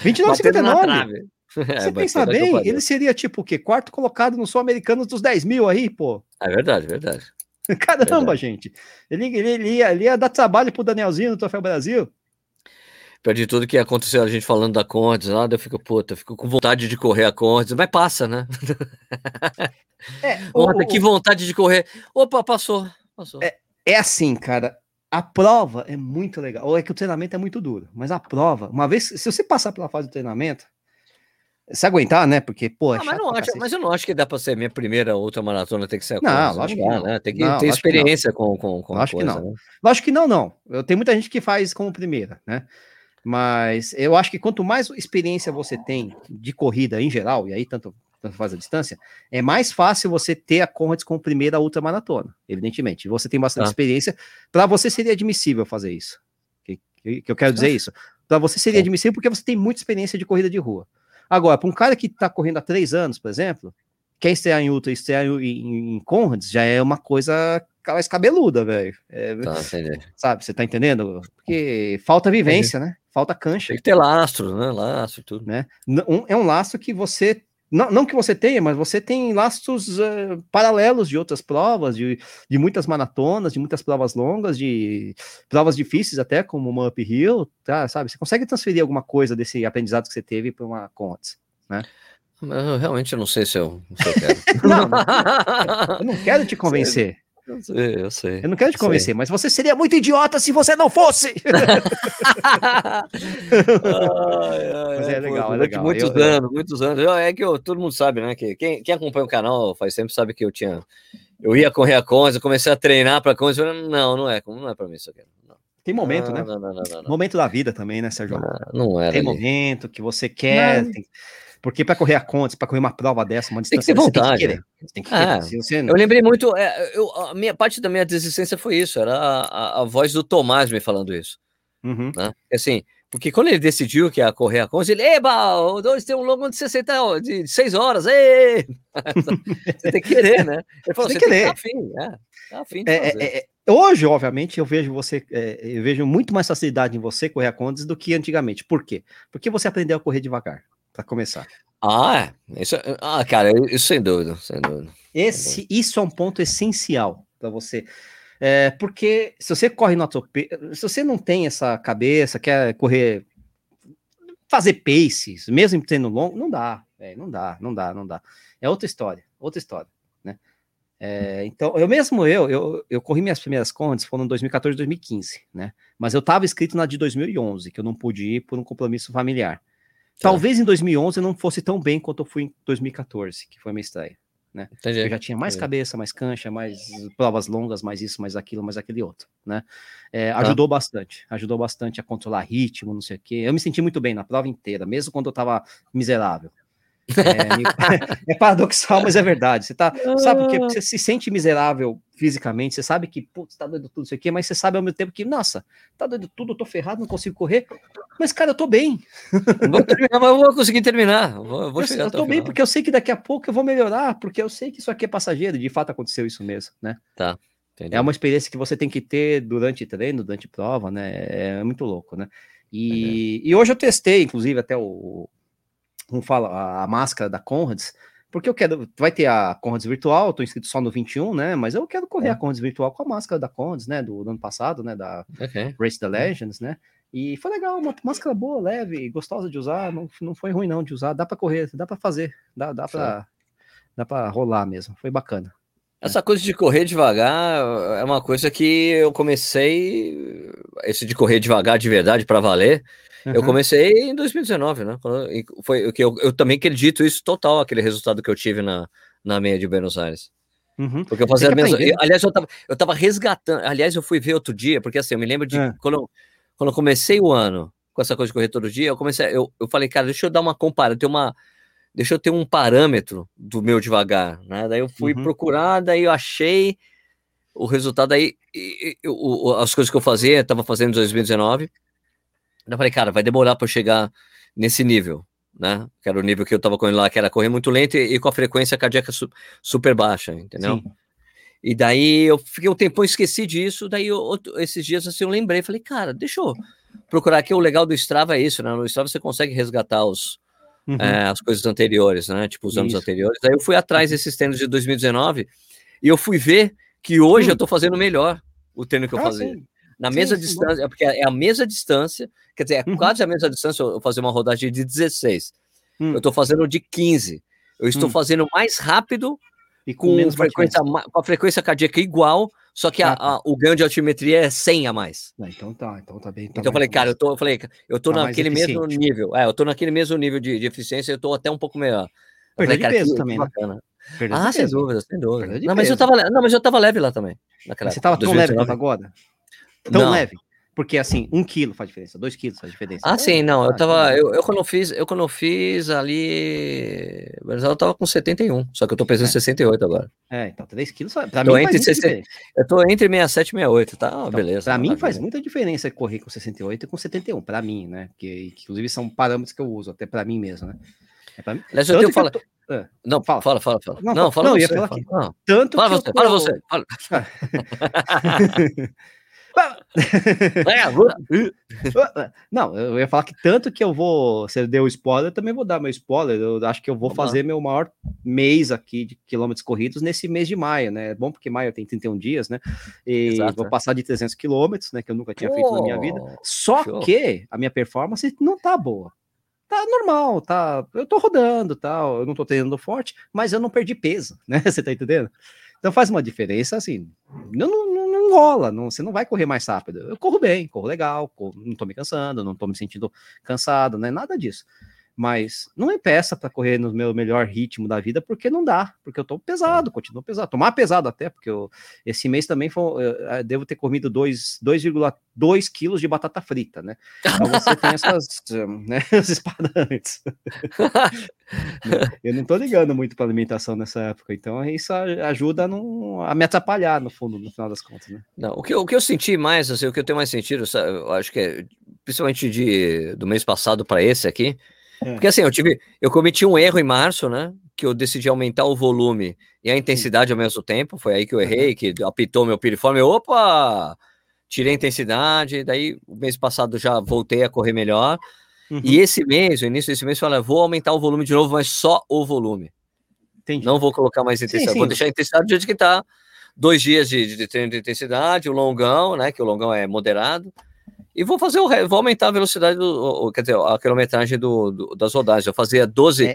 Speaker 1: 29 e 59. [LAUGHS] É, Você pensa bem, ele seria tipo o quê? Quarto colocado no Sul-Americano dos 10 mil aí, pô.
Speaker 2: É verdade, verdade. [LAUGHS]
Speaker 1: Caramba, verdade. gente. Ele, ele, ele, ia, ele ia dar trabalho pro Danielzinho no Troféu Brasil.
Speaker 2: Perdi tudo que aconteceu, a gente falando da Condes lá, eu fico, puta, eu fico com vontade de correr a Condes, mas passa, né? É, [LAUGHS] Ontem, que vontade de correr. Opa, passou. passou.
Speaker 1: É, é assim, cara. A prova é muito legal. Ou é que o treinamento é muito duro, mas a prova, uma vez, se você passar pela fase do treinamento, se aguentar, né? Porque, pô.
Speaker 2: É ah, mas, não acho, mas eu não acho que dá para ser minha primeira outra maratona, tem que ser a
Speaker 1: Não, coisa, lógico não que não. Né?
Speaker 2: Tem que não, ter experiência com, com, com
Speaker 1: lógico coisa, que não. Né? Lógico que não, não. Eu tenho muita gente que faz como primeira, né? Mas eu acho que quanto mais experiência você tem de corrida em geral, e aí tanto, tanto faz a distância, é mais fácil você ter a Conrads como primeira ultramaratona, evidentemente. Você tem bastante ah. experiência, para você seria admissível fazer isso. Que, que, que eu quero dizer isso. Para você seria admissível porque você tem muita experiência de corrida de rua. Agora, para um cara que está correndo há três anos, por exemplo, quer estrear em Ultra e estrear em, em, Conrads, já é uma coisa mais cabeluda, velho. É, tá, sabe, você tá entendendo? Porque falta vivência, né? Falta cancha.
Speaker 2: Tem que ter lastro, né? Lastro tudo.
Speaker 1: Né? Um, é um lastro que você não, não que você tenha, mas você tem lastros uh, paralelos de outras provas, de, de muitas maratonas, de muitas provas longas, de provas difíceis até, como uma uphill, tá, sabe? Você consegue transferir alguma coisa desse aprendizado que você teve para uma Contes, né?
Speaker 2: Eu realmente não sei se eu, se eu quero. [LAUGHS]
Speaker 1: não, eu não quero te convencer.
Speaker 2: Eu sei, eu sei.
Speaker 1: Eu não quero te convencer, sei. mas você seria muito idiota se você não fosse. [LAUGHS] [LAUGHS]
Speaker 2: ai, ai, mas é legal, é legal. Muitos eu, anos, eu... muitos anos. É que eu, todo mundo sabe, né? Que quem, quem acompanha o canal faz tempo sabe que eu tinha. Eu ia correr a Conza, comecei a treinar para Conza. Não, não é, não é para mim isso aqui. Não.
Speaker 1: Tem momento, não, né? Não, não, momento da vida também, né, Sérgio?
Speaker 2: Não, é.
Speaker 1: Tem ali. momento que você quer. Tem... Porque para correr a conta, para correr uma prova dessa, uma
Speaker 2: distância, tem que ter vontade. Tem que querer. Tem que querer. É. Você... Eu lembrei muito, é, eu, a minha parte da minha desistência foi isso, era a, a, a voz do Tomás me falando isso. Uhum. Né? Assim, porque quando ele decidiu que ia correr a conta, ele, eba, o tem um longo de 60, de 6 horas, ei! [LAUGHS] você tem que querer, né?
Speaker 1: Ele falou, você, tem que. Tem que tá afim, é, tá afim é, é, é, hoje, obviamente, eu vejo você, eu vejo muito mais facilidade em você correr a contas do que antigamente. Por quê? Porque você aprendeu a correr devagar para começar.
Speaker 2: Ah, é. Isso, ah, cara, isso sem dúvida, sem dúvida.
Speaker 1: Esse, isso é um ponto essencial para você. É, porque se você corre no atropelo, se você não tem essa cabeça, quer correr, fazer paces, mesmo tendo longo, não dá, é, não dá, não dá, não dá. É outra história, outra história, né? É, então, eu mesmo, eu, eu, eu corri minhas primeiras contas, foram em 2014 2015, né? Mas eu estava inscrito na de 2011, que eu não pude ir por um compromisso familiar. Tá. Talvez em 2011 eu não fosse tão bem quanto eu fui em 2014, que foi minha estreia. Né? Eu já tinha mais cabeça, mais cancha, mais provas longas, mais isso, mais aquilo, mais aquele outro, né? É, tá. ajudou bastante, ajudou bastante a controlar ritmo, não sei o quê. Eu me senti muito bem na prova inteira, mesmo quando eu tava miserável, é, [LAUGHS] é, paradoxal, mas é verdade. Você tá, sabe porque você se sente miserável fisicamente, você sabe que, putz, tá doido tudo isso aqui, mas você sabe ao mesmo tempo que, nossa, tá doido tudo, eu tô ferrado, não consigo correr, mas cara, eu tô bem.
Speaker 2: Vou terminar, mas eu vou conseguir terminar. Vou, vou
Speaker 1: eu, eu tô bem porque eu sei que daqui a pouco eu vou melhorar, porque eu sei que isso aqui é passageiro, de fato aconteceu isso mesmo, né?
Speaker 2: Tá.
Speaker 1: Entendi. É uma experiência que você tem que ter durante treino, durante prova, né? É muito louco, né? E, e hoje eu testei, inclusive, até o, como fala, a máscara da Conrads, porque eu quero, vai ter a Conrads virtual, tô inscrito só no 21, né, mas eu quero correr é. a Conrads virtual com a máscara da Conrads, né, do, do ano passado, né, da okay. Race the Legends, né, e foi legal, uma máscara boa, leve, gostosa de usar, não, não foi ruim não de usar, dá para correr, dá para fazer, dá, dá para dá para rolar mesmo, foi bacana.
Speaker 2: Essa coisa de correr devagar é uma coisa que eu comecei, esse de correr devagar de verdade para valer, Uhum. Eu comecei em 2019, né? Foi o que eu, eu também acredito isso total, aquele resultado que eu tive na, na meia de Buenos Aires. Uhum. Porque eu fazia a mesma. Eu, aliás, eu tava, eu tava resgatando. Aliás, eu fui ver outro dia, porque assim, eu me lembro de é. quando, eu, quando eu comecei o ano com essa coisa de correr todo dia, eu comecei. Eu, eu falei, cara, deixa eu dar uma comparação, ter uma. Deixa eu ter um parâmetro do meu devagar, né? Daí eu fui uhum. procurar, daí eu achei o resultado aí, eu, as coisas que eu fazia, estava fazendo em 2019, eu falei, cara, vai demorar para eu chegar nesse nível, né? Que era o nível que eu tava correndo lá, que era correr muito lento e, e com a frequência cardíaca su super baixa, entendeu? Sim. E daí eu fiquei um tempão, esqueci disso, daí eu, esses dias assim eu lembrei, falei, cara, deixa eu procurar aqui, o legal do Strava é isso, né? No Strava você consegue resgatar os, uhum. é, as coisas anteriores, né? Tipo, os anos isso. anteriores. Daí eu fui atrás uhum. desses treinos de 2019 e eu fui ver que hoje uhum. eu tô fazendo melhor o treino que eu ah, fazia. Sim. Na mesma sim, distância, bom. porque é a mesma distância, quer dizer, é uhum. quase a mesma distância eu fazer uma rodagem de 16. Hum. Eu estou fazendo de 15. Eu estou hum. fazendo mais rápido e com, com frequência, com a frequência cardíaca igual, só que a, a, o ganho de altimetria é 100 a mais.
Speaker 1: Ah, então tá, então tá bem.
Speaker 2: Tá então eu falei, cara, eu tô, eu falei, eu tô tá naquele mesmo nível. É, eu tô naquele mesmo nível de, de eficiência, eu tô até um pouco melhor.
Speaker 1: Perder de peso também, né?
Speaker 2: ah, sem dúvida, sem dúvida. Não, mas eu tava, não, mas eu tava leve lá também.
Speaker 1: Naquela você tava tão leve agora? Tão não. leve. Porque assim, um quilo faz diferença, dois quilos faz diferença.
Speaker 2: Ah, sim, não. Eu tava. Eu, eu, quando eu fiz, eu quando eu fiz ali. Eu tava com 71, só que eu tô pesando é. 68 agora.
Speaker 1: É, então 3 quilos. Pra tô mim
Speaker 2: entre 60, Eu tô entre 67 e 68, tá? Então, beleza.
Speaker 1: Pra mim faz muita diferença correr com 68 e com 71, pra mim, né? Que, que inclusive são parâmetros que eu uso, até pra mim mesmo, né?
Speaker 2: É pra mim. Aliás, eu tenho fala... Tô... Não, fala, fala, fala. fala. Não, não, fala não, você. Fala. Não. Tanto fala
Speaker 1: que você, fala você. Fala. [LAUGHS] [LAUGHS] [LAUGHS] Não, eu ia falar que tanto que eu vou. Você deu spoiler, eu também vou dar meu spoiler. Eu acho que eu vou Vamos fazer lá. meu maior mês aqui de quilômetros corridos nesse mês de maio, né? É bom porque maio tem 31 dias, né? E Exato, vou passar de 300 quilômetros, né? Que eu nunca tinha feito na minha vida. Só show. que a minha performance não tá boa. Tá normal, tá. Eu tô rodando, tal. Tá? Eu não tô treinando forte, mas eu não perdi peso, [LAUGHS] né? Você tá entendendo? Então faz uma diferença, assim, não, não, não rola, não, você não vai correr mais rápido. Eu corro bem, corro legal, corro, não tô me cansando, não tô me sentindo cansado, né? Nada disso mas não me peça para correr no meu melhor ritmo da vida, porque não dá, porque eu tô pesado, continuo pesado, tomar pesado até, porque eu, esse mês também foi, eu, devo ter comido 2,2 quilos de batata frita, né? Então você tem [LAUGHS] essas, né, [LAUGHS] esses parâmetros. eu não tô ligando muito para alimentação nessa época, então isso ajuda a, não, a me atrapalhar, no fundo, no final das contas, né?
Speaker 2: Não, o que, o que eu senti mais, assim, o que eu tenho mais sentido, eu acho que é, principalmente de, do mês passado para esse aqui, é. Porque assim, eu tive, eu cometi um erro em março, né? Que eu decidi aumentar o volume e a intensidade ao mesmo tempo. Foi aí que eu errei, que apitou meu piriforme. Opa! Tirei a intensidade, daí o mês passado já voltei a correr melhor. Uhum. E esse mês, o início desse mês, eu falei, vou aumentar o volume de novo, mas só o volume. Entendi. Não vou colocar mais intensidade. Sim, sim. Vou deixar a intensidade do jeito que tá. Dois dias de, de treino de intensidade, o longão, né? Que o longão é moderado. E vou fazer o vou aumentar a velocidade do, quer dizer, a quilometragem do, do das rodagens. Eu fazia 12, é.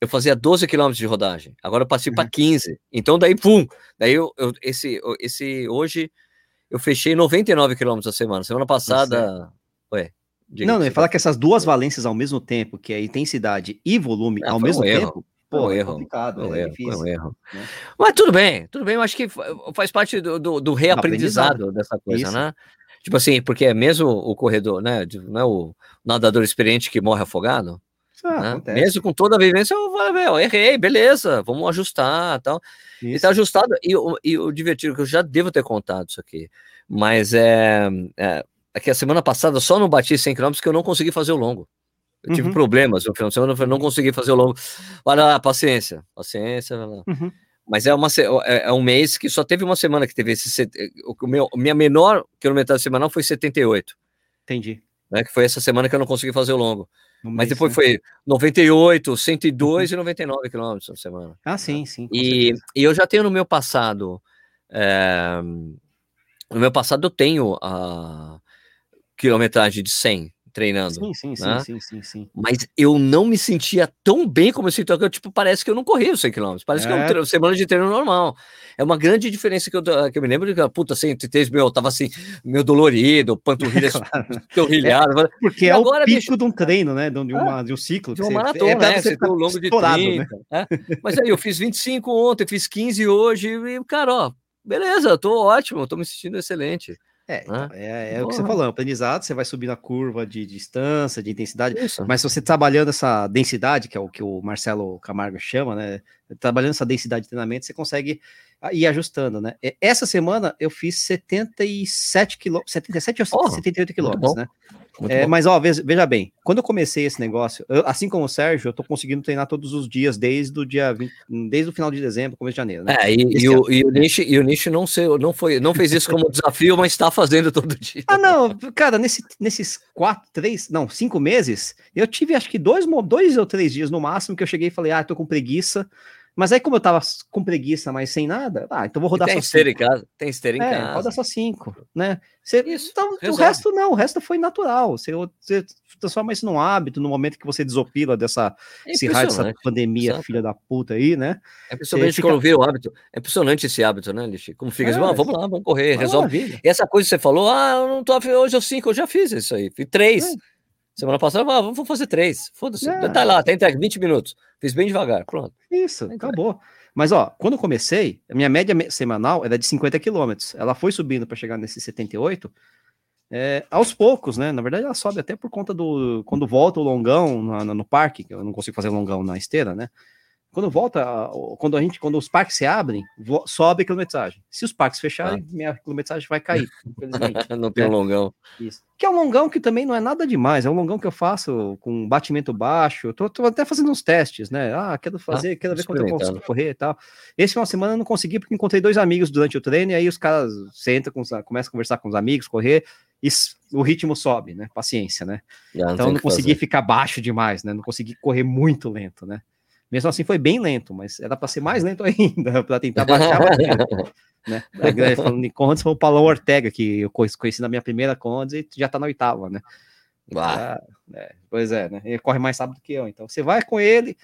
Speaker 2: eu fazia 12 quilômetros de rodagem. Agora eu passei uhum. para 15. Então daí pum, daí eu, eu, esse esse hoje eu fechei 99 quilômetros a semana. Semana passada, ué,
Speaker 1: não, não, ia falar que essas duas valências ao mesmo tempo, que é intensidade e volume ao mesmo um tempo,
Speaker 2: Pô, um é erro. complicado, um é erro, difícil. Um erro. Né? Mas tudo bem, tudo bem. Eu acho que faz parte do, do, do reaprendizado dessa coisa, Isso. né? Tipo assim, porque é mesmo o corredor, né? Não é o nadador experiente que morre afogado. Ah, né? Mesmo com toda a vivência, eu, eu errei, beleza, vamos ajustar tal. Isso. E tá ajustado. E, e o divertido, que eu já devo ter contado isso aqui, mas é, é, é que a semana passada só não bati 100 km que eu não consegui fazer o longo. Eu tive uhum. problemas no final de semana, eu não consegui fazer o longo. Olha lá, paciência, paciência. Uhum. Mas é, uma, é, é, um mês que só teve uma semana que teve esse. O meu, minha menor quilometragem semanal foi 78.
Speaker 1: Entendi.
Speaker 2: Né, que foi essa semana que eu não consegui fazer o longo. Um Mas depois né? foi 98, 102 uhum. e 99 quilômetros na semana.
Speaker 1: Ah, sim, sim.
Speaker 2: E, e, eu já tenho no meu passado. É, no meu passado eu tenho a quilometragem de 100 treinando. Sim, sim, né? sim, sim, sim, sim, Mas eu não me sentia tão bem como eu sinto agora, tipo, parece que eu não corri os 100 km. Parece é. que é uma semana de treino normal. É uma grande diferença que eu, que eu me lembro de que, puta, 103, meu, eu tava assim, meio dolorido, panturrilha [LAUGHS] torrilhada.
Speaker 1: É, porque é agora, o pico bicho, de um treino, né? De, uma, de um ciclo.
Speaker 2: De uma maratona, é, né? Você tem um longo de 30. Né? É? Mas aí eu fiz 25 ontem, fiz 15 hoje, e, cara, ó, beleza, tô ótimo, tô me sentindo excelente.
Speaker 1: É, então, é, é o que você falou, é aprendizado, você vai subir na curva de distância, de intensidade, Isso. mas se você trabalhando essa densidade, que é o que o Marcelo Camargo chama, né, trabalhando essa densidade de treinamento, você consegue ir ajustando, né. Essa semana eu fiz 77 quilômetros, 77 ou oh, 78 quilômetros, né, é, mas, ó, veja, veja, bem, quando eu comecei esse negócio, eu, assim como o Sérgio, eu tô conseguindo treinar todos os dias desde o dia 20, desde o final de dezembro, começo de janeiro. Né?
Speaker 2: É, e, e, o, e, o, Nish, e o Nish não, sei, não, foi, não fez isso como [LAUGHS] desafio, mas está fazendo todo dia.
Speaker 1: Ah, não, cara, nesse, nesses quatro, três, não, cinco meses, eu tive acho que dois, dois ou três dias no máximo que eu cheguei e falei, ah, tô com preguiça, mas aí, como eu tava com preguiça, mas sem nada, ah, então vou rodar
Speaker 2: tem só cinco. Em casa, tem esteira em é, casa.
Speaker 1: Roda só cinco, né? Você, isso, então, o resto não, o resto foi natural. Você, você transforma isso num hábito no momento que você desopila dessa é esse raio dessa pandemia, Exato. filha da puta aí, né?
Speaker 2: É impressionante fica... quando vê o hábito. É impressionante esse hábito, né, Lixi? Como fica assim, é, assim, ah, vamos lá, vamos correr, resolve. E essa coisa que você falou, ah, eu não tô hoje eu cinco, eu já fiz isso aí, fiz três. É. Semana passada, ah, vamos fazer três. Foda-se. É. Tá lá, tá entregue, 20 minutos. Fiz bem devagar, pronto.
Speaker 1: Isso, tá acabou. Mas, ó, quando eu comecei, a minha média semanal era de 50 quilômetros. Ela foi subindo para chegar nesse 78, é, aos poucos, né? Na verdade, ela sobe até por conta do. Quando volta o longão no, no parque, que eu não consigo fazer longão na esteira, né? Quando volta, quando a gente, quando os parques se abrem, sobe a quilometragem. Se os parques fecharem, ah. minha quilometragem vai cair, [LAUGHS] [LAUGHS]
Speaker 2: não tem um né? longão.
Speaker 1: Isso. Que é um longão que também não é nada demais, é um longão que eu faço com batimento baixo. Tô, tô até fazendo uns testes, né? Ah, quero ah, fazer, ah, quero ver quanto eu consigo correr e tal. Esse final de semana eu não consegui porque encontrei dois amigos durante o treino e aí os caras sentam, com, começam a conversar com os amigos, correr e o ritmo sobe, né? Paciência, né? Já então não, não consegui fazer. ficar baixo demais, né? Não consegui correr muito lento, né? Mesmo assim, foi bem lento, mas era para ser mais lento [LAUGHS] ainda, para tentar baixar né? Falando em Condes, foi o Paulão Ortega, que eu conheci na minha primeira Condes e já tá na oitava, né? Ah, é, pois é, né? Ele corre mais rápido que eu, então você vai com ele,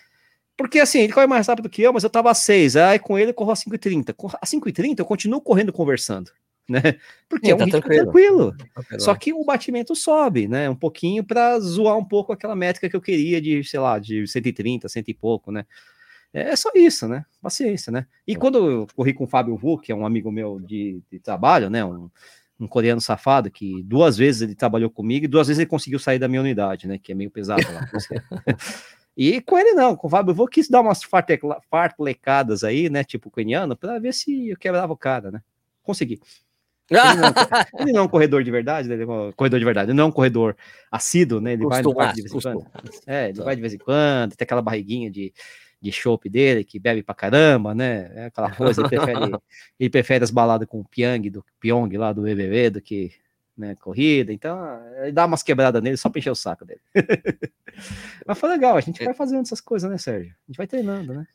Speaker 1: Porque assim, ele corre mais rápido que eu, mas eu tava a 6. Aí com ele eu corro a 5,30. A 5,30 eu continuo correndo conversando. Né? Porque é um tá ritmo tranquilo. tranquilo. Só que o batimento sobe, né? Um pouquinho para zoar um pouco aquela métrica que eu queria de, sei lá, de 130, cento e pouco, né? É só isso, né? Paciência, né? E é. quando eu corri com o Fábio Vu, que é um amigo meu de, de trabalho, né? Um, um, coreano safado que duas vezes ele trabalhou comigo e duas vezes ele conseguiu sair da minha unidade, né? Que é meio pesado lá. [LAUGHS] e com ele não, com o Fábio Vu quis dar umas fartlecadas aí, né? Tipo keniano, para ver se eu quebrava o cara, né? Consegui. Ele não, é [LAUGHS] ele não, é um corredor de verdade, né? ele é um corredor de verdade, ele não é um corredor assíduo, né? Ele vai, vai de vez em quando. É, ele tá. vai de vez em quando, tem aquela barriguinha de de chopp dele, que bebe pra caramba, né? É aquela coisa, ele prefere, [LAUGHS] ele prefere as baladas com o Pyong, do Pyong lá do BBB, do que né, corrida, então ele dá umas quebradas nele só pra encher o saco dele. [LAUGHS] Mas foi legal, a gente é. vai fazendo essas coisas, né, Sérgio? A gente vai treinando, né?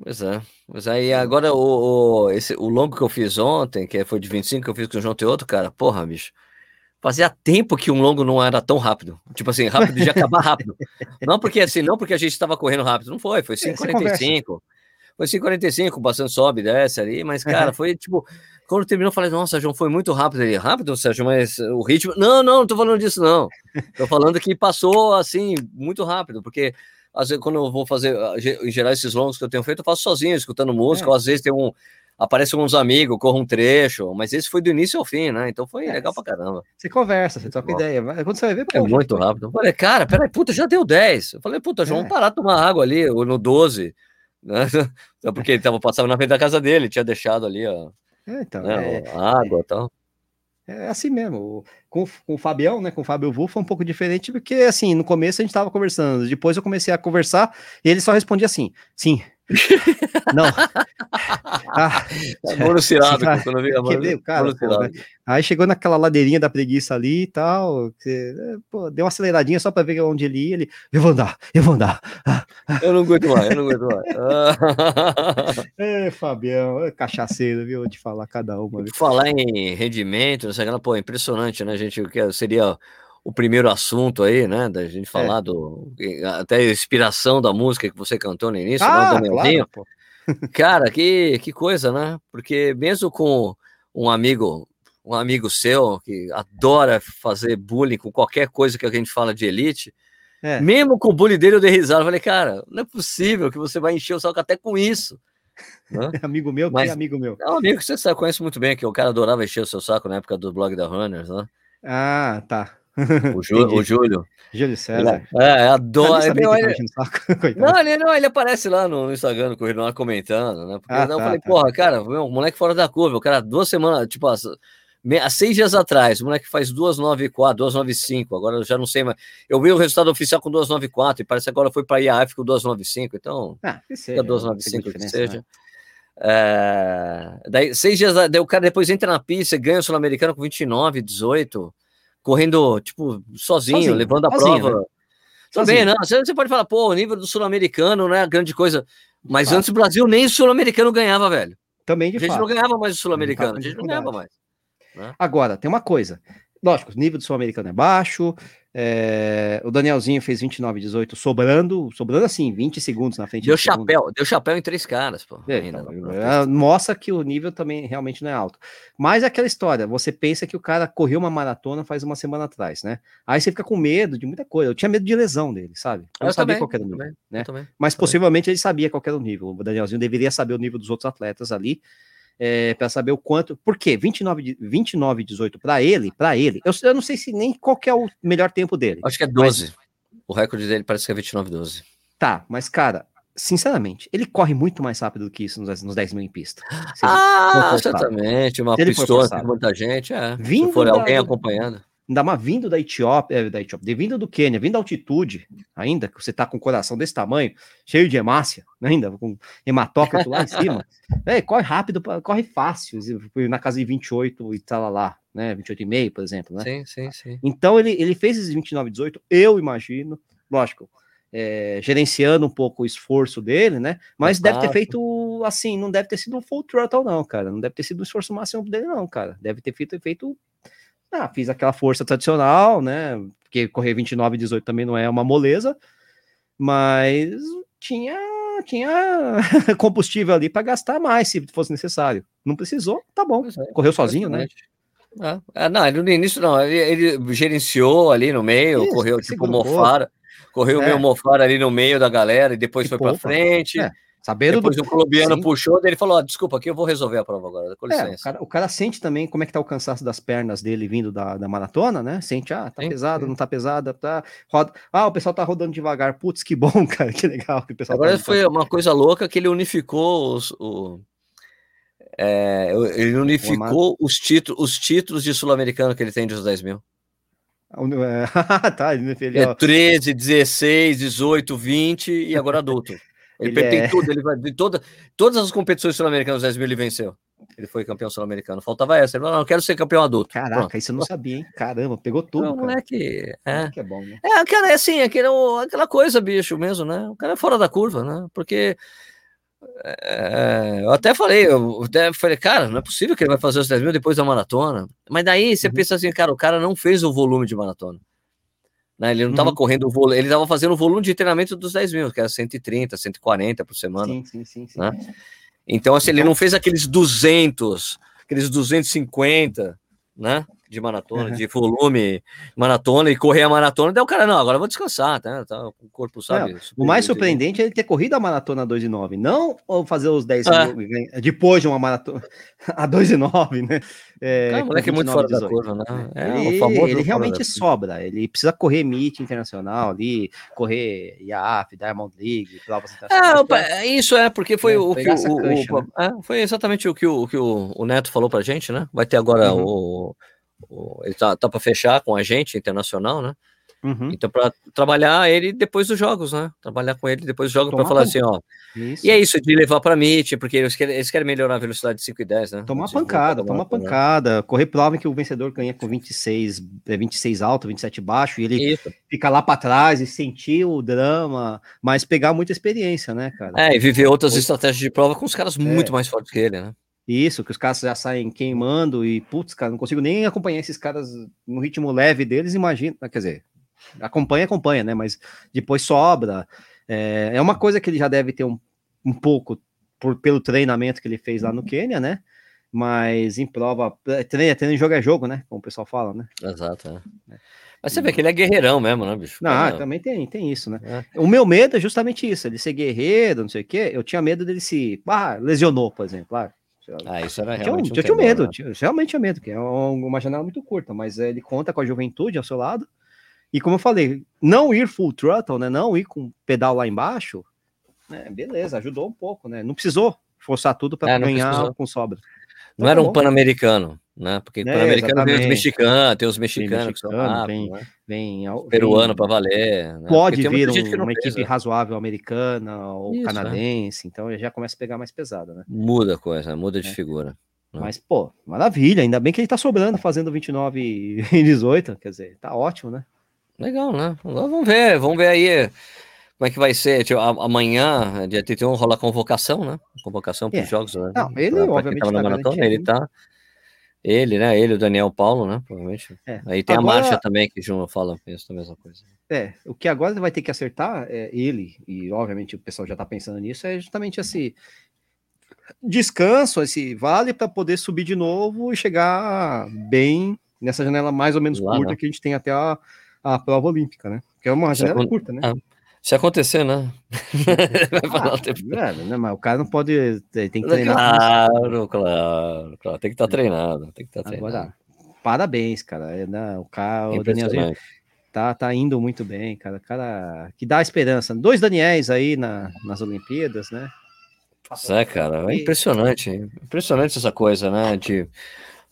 Speaker 2: Pois é. Mas aí agora o, o, esse, o longo que eu fiz ontem, que foi de 25 que eu fiz com o João Teoto, cara, porra, bicho. Fazia tempo que um longo não era tão rápido. Tipo assim, rápido de acabar rápido. [LAUGHS] Não porque assim, não porque a gente estava correndo rápido, não foi, foi 5,45. É, foi 5,45, bastante sobe, desce ali, mas cara, uhum. [LAUGHS] foi tipo, quando terminou, eu falei, nossa, João, foi muito rápido ali. Rápido, Sérgio, mas o ritmo. Não, não, não tô falando disso, não. Tô falando que passou assim, muito rápido, porque às vezes, quando eu vou fazer, em geral, esses longos que eu tenho feito, eu faço sozinho, escutando música, é. ou às vezes tem um, aparecem uns amigos, corro um trecho, mas esse foi do início ao fim, né? Então foi é, legal pra caramba.
Speaker 1: Você conversa, você troca ideia. Quando você vai ver,
Speaker 2: pô, é muito rápido. Eu falei, cara, peraí, puta, já deu 10. Eu falei, puta, João, é. vamos parar de tomar água ali, no 12. Né? [LAUGHS] Porque ele tava passando na frente da casa dele, tinha deixado ali, ó. É, então, né, é, água e tal.
Speaker 1: É assim mesmo. Com, com o Fabião, né? Com o Fábio Vu foi um pouco diferente, porque assim, no começo a gente tava conversando, depois eu comecei a conversar e ele só respondia assim: sim, não. [LAUGHS]
Speaker 2: Ah, Monocelado,
Speaker 1: é, quando eu vi a cara, pô, né? Aí chegou naquela ladeirinha da preguiça ali e tal. Que, é, pô, deu uma aceleradinha só para ver onde ele ia. Ele, eu vou andar, eu vou andar.
Speaker 2: Eu não aguento mais, eu não aguento mais. [LAUGHS]
Speaker 1: é, Fabião, é cachaceiro, viu? Vou te falar cada uma.
Speaker 2: Falar em rendimento, não sei, pô, impressionante, né, gente? O que seria o primeiro assunto aí, né? Da gente é. falar é. do. Até a inspiração da música que você cantou no início, né, ah, né? Claro, [LAUGHS] Cara, que, que coisa, né? Porque mesmo com um amigo, um amigo seu que adora fazer bullying com qualquer coisa que a gente fala de elite, é. mesmo com o bullying dele eu dei risada. Eu falei, cara, não é possível que você vai encher o saco até com isso.
Speaker 1: Né? [LAUGHS] amigo meu, Mas, amigo meu.
Speaker 2: É um amigo que você sabe, conhece muito bem, que o cara adorava encher o seu saco na época do blog da Runners, né?
Speaker 1: Ah, tá. [LAUGHS]
Speaker 2: O, o Júlio.
Speaker 1: Júlio César.
Speaker 2: É, é adora. Ele, ele... [LAUGHS] não, ele, não, ele aparece lá no, Instagram do Correio lá comentando, né? Porque ah, eu tá, falei, tá. porra, cara, meu, moleque fora da curva, o cara, duas semanas, tipo, há, seis dias atrás, o moleque faz 294, 295, agora eu já não sei mais. Eu vi o resultado oficial com 294 e parece que agora foi para a IAF com 295, então. Ah, que seja. 295 que seja. Né? É, daí, seis dias, daí o cara depois entra na pista, ganha o Sul-Americano com 29, 18 correndo, tipo, sozinho, sozinho levando a sozinho, prova. Né? Também, não. Você pode falar, pô, o nível do sul-americano não é a grande coisa. Mas fato. antes o Brasil nem o sul-americano ganhava, velho.
Speaker 1: Também de
Speaker 2: A gente
Speaker 1: fato.
Speaker 2: não ganhava mais o sul-americano, a gente não ganhava mais.
Speaker 1: Né? Agora, tem uma coisa. Lógico, o nível do sul-americano é baixo, é, o Danielzinho fez 29 18, sobrando, sobrando assim, 20 segundos na frente.
Speaker 2: Deu chapéu, segundo. deu chapéu em três caras, pô.
Speaker 1: É, ainda, é, mostra que o nível também realmente não é alto. Mas é aquela história, você pensa que o cara correu uma maratona faz uma semana atrás, né? Aí você fica com medo de muita coisa. Eu tinha medo de lesão dele, sabe? Eu, eu não sabia também, qual era o nível, também, né? Mas também. possivelmente ele sabia qual era o nível. O Danielzinho deveria saber o nível dos outros atletas ali é, para saber o quanto. Por quê? 29, 29 18 para ele, para ele. Eu, eu, não sei se nem qual é o melhor tempo dele.
Speaker 2: Acho que é 12. Mas... O recorde dele parece que é 29 12.
Speaker 1: Tá, mas cara, sinceramente, ele corre muito mais rápido do que isso nos, nos 10 mil em pista.
Speaker 2: Ah, certamente. Uma pistola com muita gente, é. Vindo se for da, alguém acompanhando
Speaker 1: ainda mais vindo da Etiópia, é, da Etiópia, vindo do Quênia, vindo da altitude, ainda, que você tá com o coração desse tamanho, cheio de hemácia, né, ainda, com hematócrito lá em cima, [LAUGHS] é, corre rápido, corre fácil, na casa de 28 e tal lá, né, 28,5, por exemplo, né?
Speaker 2: Sim, sim, sim.
Speaker 1: Então ele, ele fez esses 29, 18, eu imagino, lógico, é, gerenciando um pouco o esforço dele, né? Mas deve ter feito assim, não deve ter sido um full throttle, não, cara. Não deve ter sido o esforço máximo dele, não, cara. Deve ter feito, feito ah, fiz aquela força tradicional, né? Porque correr 29 e 18 também não é uma moleza, mas tinha tinha [LAUGHS] combustível ali para gastar mais se fosse necessário. Não precisou, tá bom. É, Correu sozinho, né?
Speaker 2: É. não, no início não, ele, ele, gerenciou ali no meio, Isso, correu tipo mofara, correu é. meio mofara ali no meio da galera e depois foi para frente. É. Sabendo Depois do... o colombiano Sim. puxou, ele falou: oh, desculpa, aqui eu vou resolver a prova agora, com licença.
Speaker 1: É, o, cara, o, cara, sente também como é que tá o cansaço das pernas dele vindo da, da maratona, né? Sente, ah, tá sim, pesado, não tá pesada, tá. Roda... Ah, o pessoal tá rodando devagar. Putz, que bom, [LAUGHS] cara, que legal que o pessoal
Speaker 2: Agora tá foi uma coisa louca que ele unificou os. O... É, ele unificou os, títulos, os títulos de sul-americano que ele tem dos 10 mil. [LAUGHS] [LAUGHS] tá, ele, é 13, 16, 18, 20 e agora adulto. Ele, ele é... tudo, ele vai de toda, todas as competições sul-americanas 10 mil ele venceu. Ele foi campeão sul-americano. Faltava essa. Ele falou, não, quero ser campeão adulto.
Speaker 1: Caraca, Pronto. isso eu não sabia, hein? Caramba, pegou tudo. Não,
Speaker 2: cara. é que. É. que é bom, né? É, cara, é assim, aquele, aquela coisa, bicho, mesmo, né? O cara é fora da curva, né? Porque. É, eu até falei, eu até falei, cara, não é possível que ele vai fazer os 10 mil depois da maratona. Mas daí você uhum. pensa assim, cara, o cara não fez o volume de maratona. Né? Ele não estava uhum. correndo o volume, ele estava fazendo o volume de treinamento dos 10 mil, que era 130, 140 por semana. Sim, sim, sim. sim. Né? Então, assim, ele então não fez aqueles 200, aqueles 250, né? De maratona, uhum. de volume, maratona e correr a maratona, daí o cara, não, agora eu vou descansar, tá? tá o corpo sabe.
Speaker 1: o mais surpreendente é ele ter corrido a maratona 2 e 9, não fazer os 10 ah. mil, depois de uma maratona [LAUGHS] a 2 e 9, né?
Speaker 2: É, Cara, moleque é muito fora 18. da curva, né?
Speaker 1: É, ele, ele realmente sobra, ele precisa correr MIT internacional ali, correr IAF, Diamond League, provas
Speaker 2: internacionais. É, isso é, porque foi é, o que o, cancha, o, né? é, foi exatamente o que, o, que o, o Neto falou pra gente, né? Vai ter agora uhum. o ele tá, tá para fechar com a gente internacional, né? Uhum. Então, para trabalhar ele depois dos jogos, né? Trabalhar com ele depois dos jogos para falar assim, ó. Isso. E é isso, de levar para Meet, porque eles querem, eles querem melhorar a velocidade de 5 e 10, né?
Speaker 1: Tomar pancada, tomar pancada. Né? Correr prova que o vencedor ganha com 26, 26 é, alto, 27 baixo, e ele isso. fica lá para trás e sentir o drama, mas pegar muita experiência, né, cara?
Speaker 2: É, e viver outras estratégias de prova com os caras é. muito mais fortes que ele, né?
Speaker 1: Isso, que os caras já saem queimando e, putz, cara, não consigo nem acompanhar esses caras no ritmo leve deles, imagina, quer dizer, acompanha, acompanha, né, mas depois sobra. É, é uma coisa que ele já deve ter um, um pouco por, pelo treinamento que ele fez lá no Quênia, né, mas em prova, é, treino, treino, jogo é jogo, né, como o pessoal fala, né.
Speaker 2: Exato, é. Mas você vê que ele é guerreirão mesmo, né, bicho?
Speaker 1: Não, também tem, tem isso, né? É. O meu medo é justamente isso, ele ser guerreiro, não sei o quê. Eu tinha medo dele se. Ah, lesionou, por exemplo. Ah,
Speaker 2: ah, isso era
Speaker 1: realmente. Eu, um eu tinha medo, né? realmente tinha medo, que é uma janela muito curta, mas ele conta com a juventude ao seu lado. E como eu falei, não ir full throttle, né? Não ir com pedal lá embaixo, né? Beleza, ajudou um pouco, né? Não precisou forçar tudo para é, ganhar precisou. com sobra.
Speaker 2: Não era um pan-americano, né? Porque é, pan-americano tem os mexicanos, tem os mexicanos
Speaker 1: que são rápidos, vem, né? vem,
Speaker 2: peruano para valer.
Speaker 1: Né? Pode vir um, uma equipe razoável americana ou Isso, canadense, é. então já começa a pegar mais pesado, né?
Speaker 2: Muda a coisa, muda de é. figura.
Speaker 1: Né? Mas, pô, maravilha, ainda bem que ele tá sobrando fazendo 29 e 18, [LAUGHS] quer dizer, tá ótimo, né?
Speaker 2: Legal, né? Vamos ver, vamos ver aí como é que vai ser? Tipo, amanhã, dia 31, rola a convocação, né? Convocação para os é. jogos. Né?
Speaker 1: Não, ele, pra, obviamente, tá
Speaker 2: maratona, ele tá. Ele, né? Ele, o Daniel Paulo, né? Provavelmente. É. Aí tem agora, a marcha também, que o João fala, penso a mesma coisa.
Speaker 1: É, o que agora vai ter que acertar, é, ele, e obviamente o pessoal já tá pensando nisso, é justamente esse descanso, esse vale para poder subir de novo e chegar bem nessa janela mais ou menos Lá, curta né? que a gente tem até a, a prova olímpica, né? Que é uma janela curta, né?
Speaker 2: Se acontecer, né? [LAUGHS]
Speaker 1: Vai falar ah, o tempo. É, né, mas o cara não pode. Tem que
Speaker 2: treinar. Claro, claro, claro. Tem que estar tá treinado. Tem que estar tá treinado. Agora,
Speaker 1: parabéns, cara. É, né, o cara, o Danielzinho tá, tá indo muito bem, cara. Cara, que dá esperança. Dois Daniels aí na, nas Olimpíadas, né?
Speaker 2: É, cara, é impressionante. Impressionante essa coisa, né? De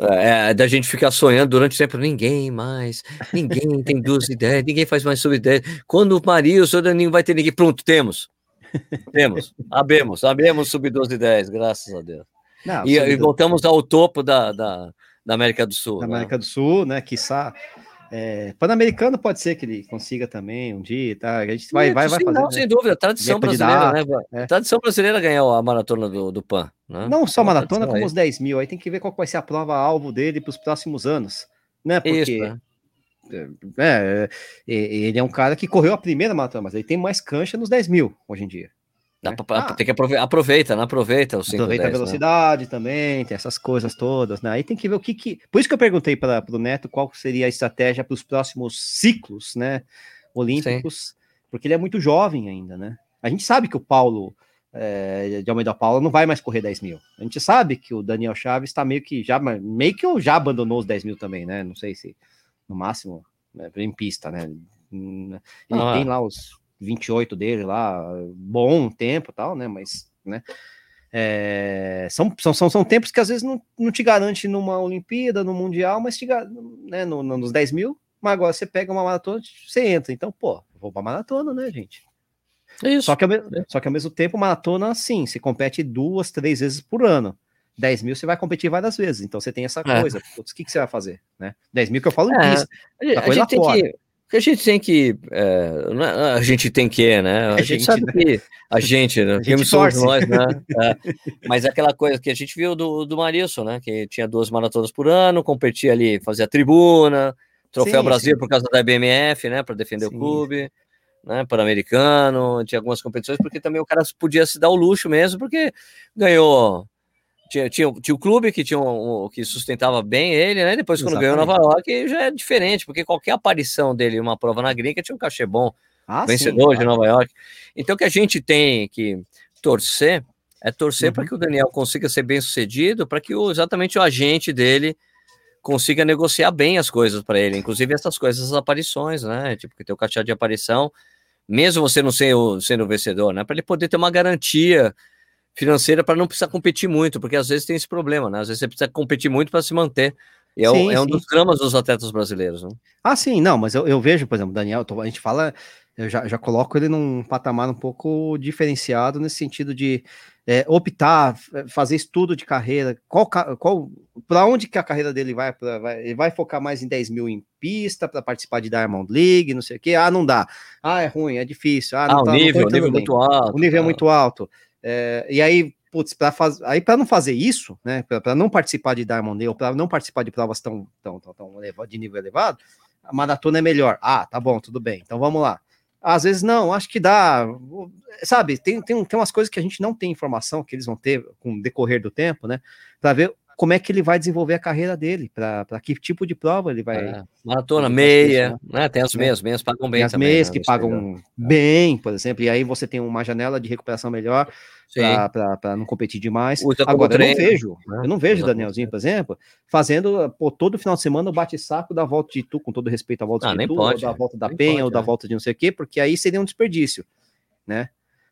Speaker 2: é, da gente ficar sonhando durante o tempo, ninguém mais, ninguém tem duas [LAUGHS] ideias, ninguém faz mais sub ideias. Quando o Maria, o seu Daninho vai ter ninguém. Pronto, temos. Temos, sabemos, sabemos subir 12 ideias, graças a Deus. Não, e, e, voltamos ao topo da, da, da América do Sul.
Speaker 1: Da né? América do Sul, né? Quiçá é, Pan-Americano pode ser que ele consiga também um dia, tá? A gente vai, vai, vai sim, fazer. Não,
Speaker 2: né? Sem dúvida, tradição brasileira, né? É. Tradição brasileira ganhar a maratona do, do PAN. Né?
Speaker 1: Não só maratona, como aí. os 10 mil. Aí tem que ver qual vai ser a prova-alvo dele para os próximos anos, né? Porque Isso, né? É, é, ele é um cara que correu a primeira maratona, mas ele tem mais cancha nos 10 mil hoje em dia.
Speaker 2: Dá pra, ah, tem que aproveitar, aproveita, não aproveita o 5,
Speaker 1: Aproveita 10, a né? velocidade né? também, tem essas coisas todas, né? Aí tem que ver o que que... Por isso que eu perguntei para o Neto qual seria a estratégia para os próximos ciclos, né, olímpicos, Sim. porque ele é muito jovem ainda, né? A gente sabe que o Paulo é, de Almeida Paula não vai mais correr 10 mil. A gente sabe que o Daniel Chaves está meio que já, meio que já abandonou os 10 mil também, né? Não sei se no máximo né, em pista, né? Ele ah. tem lá os 28 dele lá, bom tempo tal, né? Mas, né? É, são, são, são, tempos que às vezes não, não te garante numa Olimpíada, no Mundial, mas te né, no, no, nos 10 mil. Mas agora você pega uma maratona, você entra. Então, pô, vou pra maratona, né, gente? Isso. Só que, ao, só que ao mesmo tempo, maratona, sim, se compete duas, três vezes por ano. 10 mil você vai competir várias vezes, então você tem essa é. coisa. Putz, o que, que você vai fazer? Né? 10 mil que eu falo é,
Speaker 2: a, a gente tem fora. que a gente tem que. É, é, a gente tem que, né? A, a gente, gente, sabe né? que. A gente, né? A gente somos nós, né? É, [LAUGHS] mas é aquela coisa que a gente viu do, do Marilson, né? Que tinha duas maratonas por ano, competia ali, fazia tribuna, Troféu sim, Brasil sim. por causa da BMF, né? Para defender sim. o clube né, Pan-Americano, tinha algumas competições, porque também o cara podia se dar o luxo mesmo, porque ganhou. Tinha, tinha, tinha o clube que tinha um, um, que sustentava bem ele, né? Depois, quando Exatamente. ganhou Nova York, já é diferente, porque qualquer aparição dele em uma prova na gringa tinha um cachê bom. Ah, vencedor sim, de Nova York. Então, o que a gente tem que torcer é torcer uhum. para que o Daniel consiga ser bem sucedido, para que o, exatamente o agente dele consiga negociar bem as coisas para ele, inclusive essas coisas, as aparições, né? Tipo, que tem o cachê de aparição, mesmo você não sendo, sendo vencedor, né? Para ele poder ter uma garantia financeira para não precisar competir muito, porque às vezes tem esse problema, né? Às vezes você precisa competir muito para se manter. E é, sim, é um dos dramas dos atletas brasileiros, né?
Speaker 1: Ah, sim, não, mas eu, eu vejo, por exemplo, Daniel, a gente fala, eu já, já coloco ele num patamar um pouco diferenciado nesse sentido de é, optar, fazer estudo de carreira, qual, qual para onde que a carreira dele vai, pra, vai, ele vai focar mais em 10 mil em pista para participar de Diamond League, não sei o que, ah, não dá, ah, é ruim, é difícil, ah,
Speaker 2: ah o tá, nível, o nível é muito alto,
Speaker 1: o nível é muito alto, é, e aí, putz, para aí para não fazer isso, né, para não participar de Diamond League, ou para não participar de provas tão, tão, tão, tão de nível elevado, a maratona é melhor, ah, tá bom, tudo bem, então vamos lá, às vezes não, acho que dá. Sabe, tem, tem, tem umas coisas que a gente não tem informação, que eles vão ter com o decorrer do tempo, né? Para ver como é que ele vai desenvolver a carreira dele, para que tipo de prova ele vai. É,
Speaker 2: maratona, meia, né? Tem as meias, meias pagam bem. Tem
Speaker 1: as também, meias né? que pagam é. bem, por exemplo, e aí você tem uma janela de recuperação melhor para não competir demais. Usa Agora, eu não vejo, né? eu não vejo Danielzinho, por exemplo, fazendo pô, todo final de semana o bate-saco da volta de Tu, com todo respeito à volta ah, de Tu, pode, ou da volta da Penha, pode, ou da é. volta de não sei o quê, porque aí seria um desperdício, né?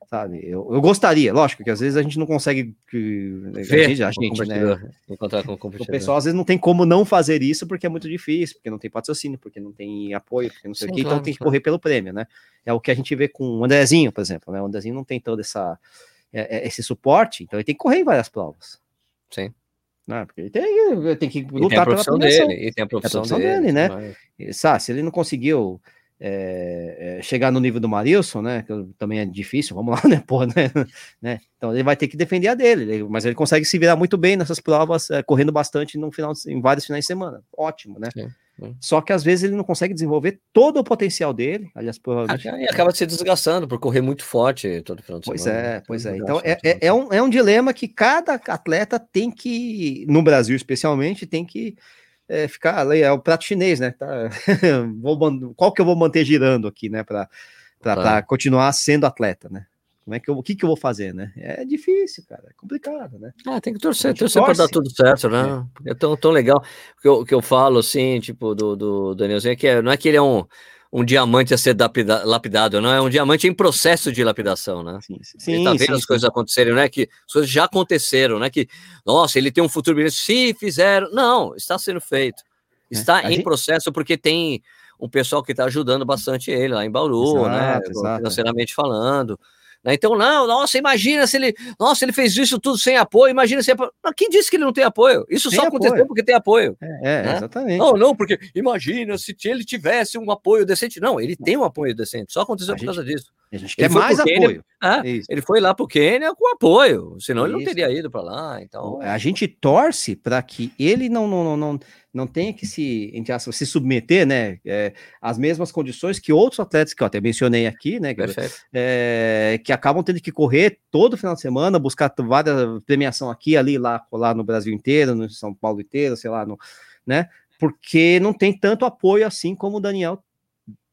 Speaker 1: Sabe? Eu, eu gostaria, lógico, que às vezes a gente não consegue
Speaker 2: ver a gente, a gente né?
Speaker 1: Encontrar com o, o pessoal às vezes não tem como não fazer isso porque é muito difícil, porque não tem patrocínio, porque não tem apoio, porque não sei Sim, o que, então claro, então tem que correr pelo prêmio, né? É o que a gente vê com o Andrezinho, por exemplo, né? O Andrezinho não tem todo essa, é, é, esse suporte, então ele tem que correr em várias provas.
Speaker 2: Sim.
Speaker 1: Não, porque ele tem, ele tem que lutar
Speaker 2: pela profissão dele, e tem a profissão, é a profissão dele, dele,
Speaker 1: né? Mas... Sabe, se ele não conseguiu é, é, chegar no nível do Marilson, né? Que também é difícil, vamos lá, [LAUGHS] né? Porra, né? né? Então ele vai ter que defender a dele, mas ele consegue se virar muito bem nessas provas, é, correndo bastante no final, em vários finais de semana. Ótimo, né? Sim, sim. Só que às vezes ele não consegue desenvolver todo o potencial dele, aliás,
Speaker 2: provavelmente. E acaba se desgastando por correr muito forte todo final de
Speaker 1: pois semana. Pois é, pois é. Então é, é, é, um, é um dilema que cada atleta tem que, no Brasil especialmente, tem que é, ficar ali, é o prato chinês, né? Tá, [LAUGHS] vou, qual que eu vou manter girando aqui, né? Para tá. continuar sendo atleta, né? Como é que eu, o que, que eu vou fazer, né? É difícil, cara, é complicado, né?
Speaker 2: Ah, tem que torcer, torcer para dar tudo certo, né? É, é tão, tão legal. O que eu, que eu falo, assim, tipo, do, do Danielzinho, é que é, não é que ele é um um diamante a ser lapidado, não é? Um diamante em processo de lapidação, né? Sim, sim, ele tá vendo sim, as sim. coisas acontecerem, não é que as coisas já aconteceram, não é que, nossa, ele tem um futuro brilhante, se fizeram, não, está sendo feito, é, está é, em gente... processo porque tem um pessoal que está ajudando bastante ele lá em Bauru, exato, né, exato. financeiramente falando, né? Então, não, nossa, imagina se ele. Nossa, ele fez isso tudo sem apoio. Imagina se. Quem disse que ele não tem apoio? Isso tem só apoio. aconteceu porque tem apoio.
Speaker 1: É, é né? exatamente.
Speaker 2: Não, não, porque imagina se ele tivesse um apoio decente. Não, ele tem um apoio decente, só aconteceu por causa disso.
Speaker 1: A gente quer mais apoio.
Speaker 2: Ah, ele foi lá para o Quênia com apoio, senão isso. ele não teria ido para lá. Então...
Speaker 1: A gente torce para que ele não, não, não, não não tenha que se, entre aspas, se submeter, né, é, às mesmas condições que outros atletas que eu até mencionei aqui, né, que, é, que acabam tendo que correr todo final de semana, buscar várias premiação aqui, ali, lá, lá no Brasil inteiro, no São Paulo inteiro, sei lá, no, né, porque não tem tanto apoio assim como o Daniel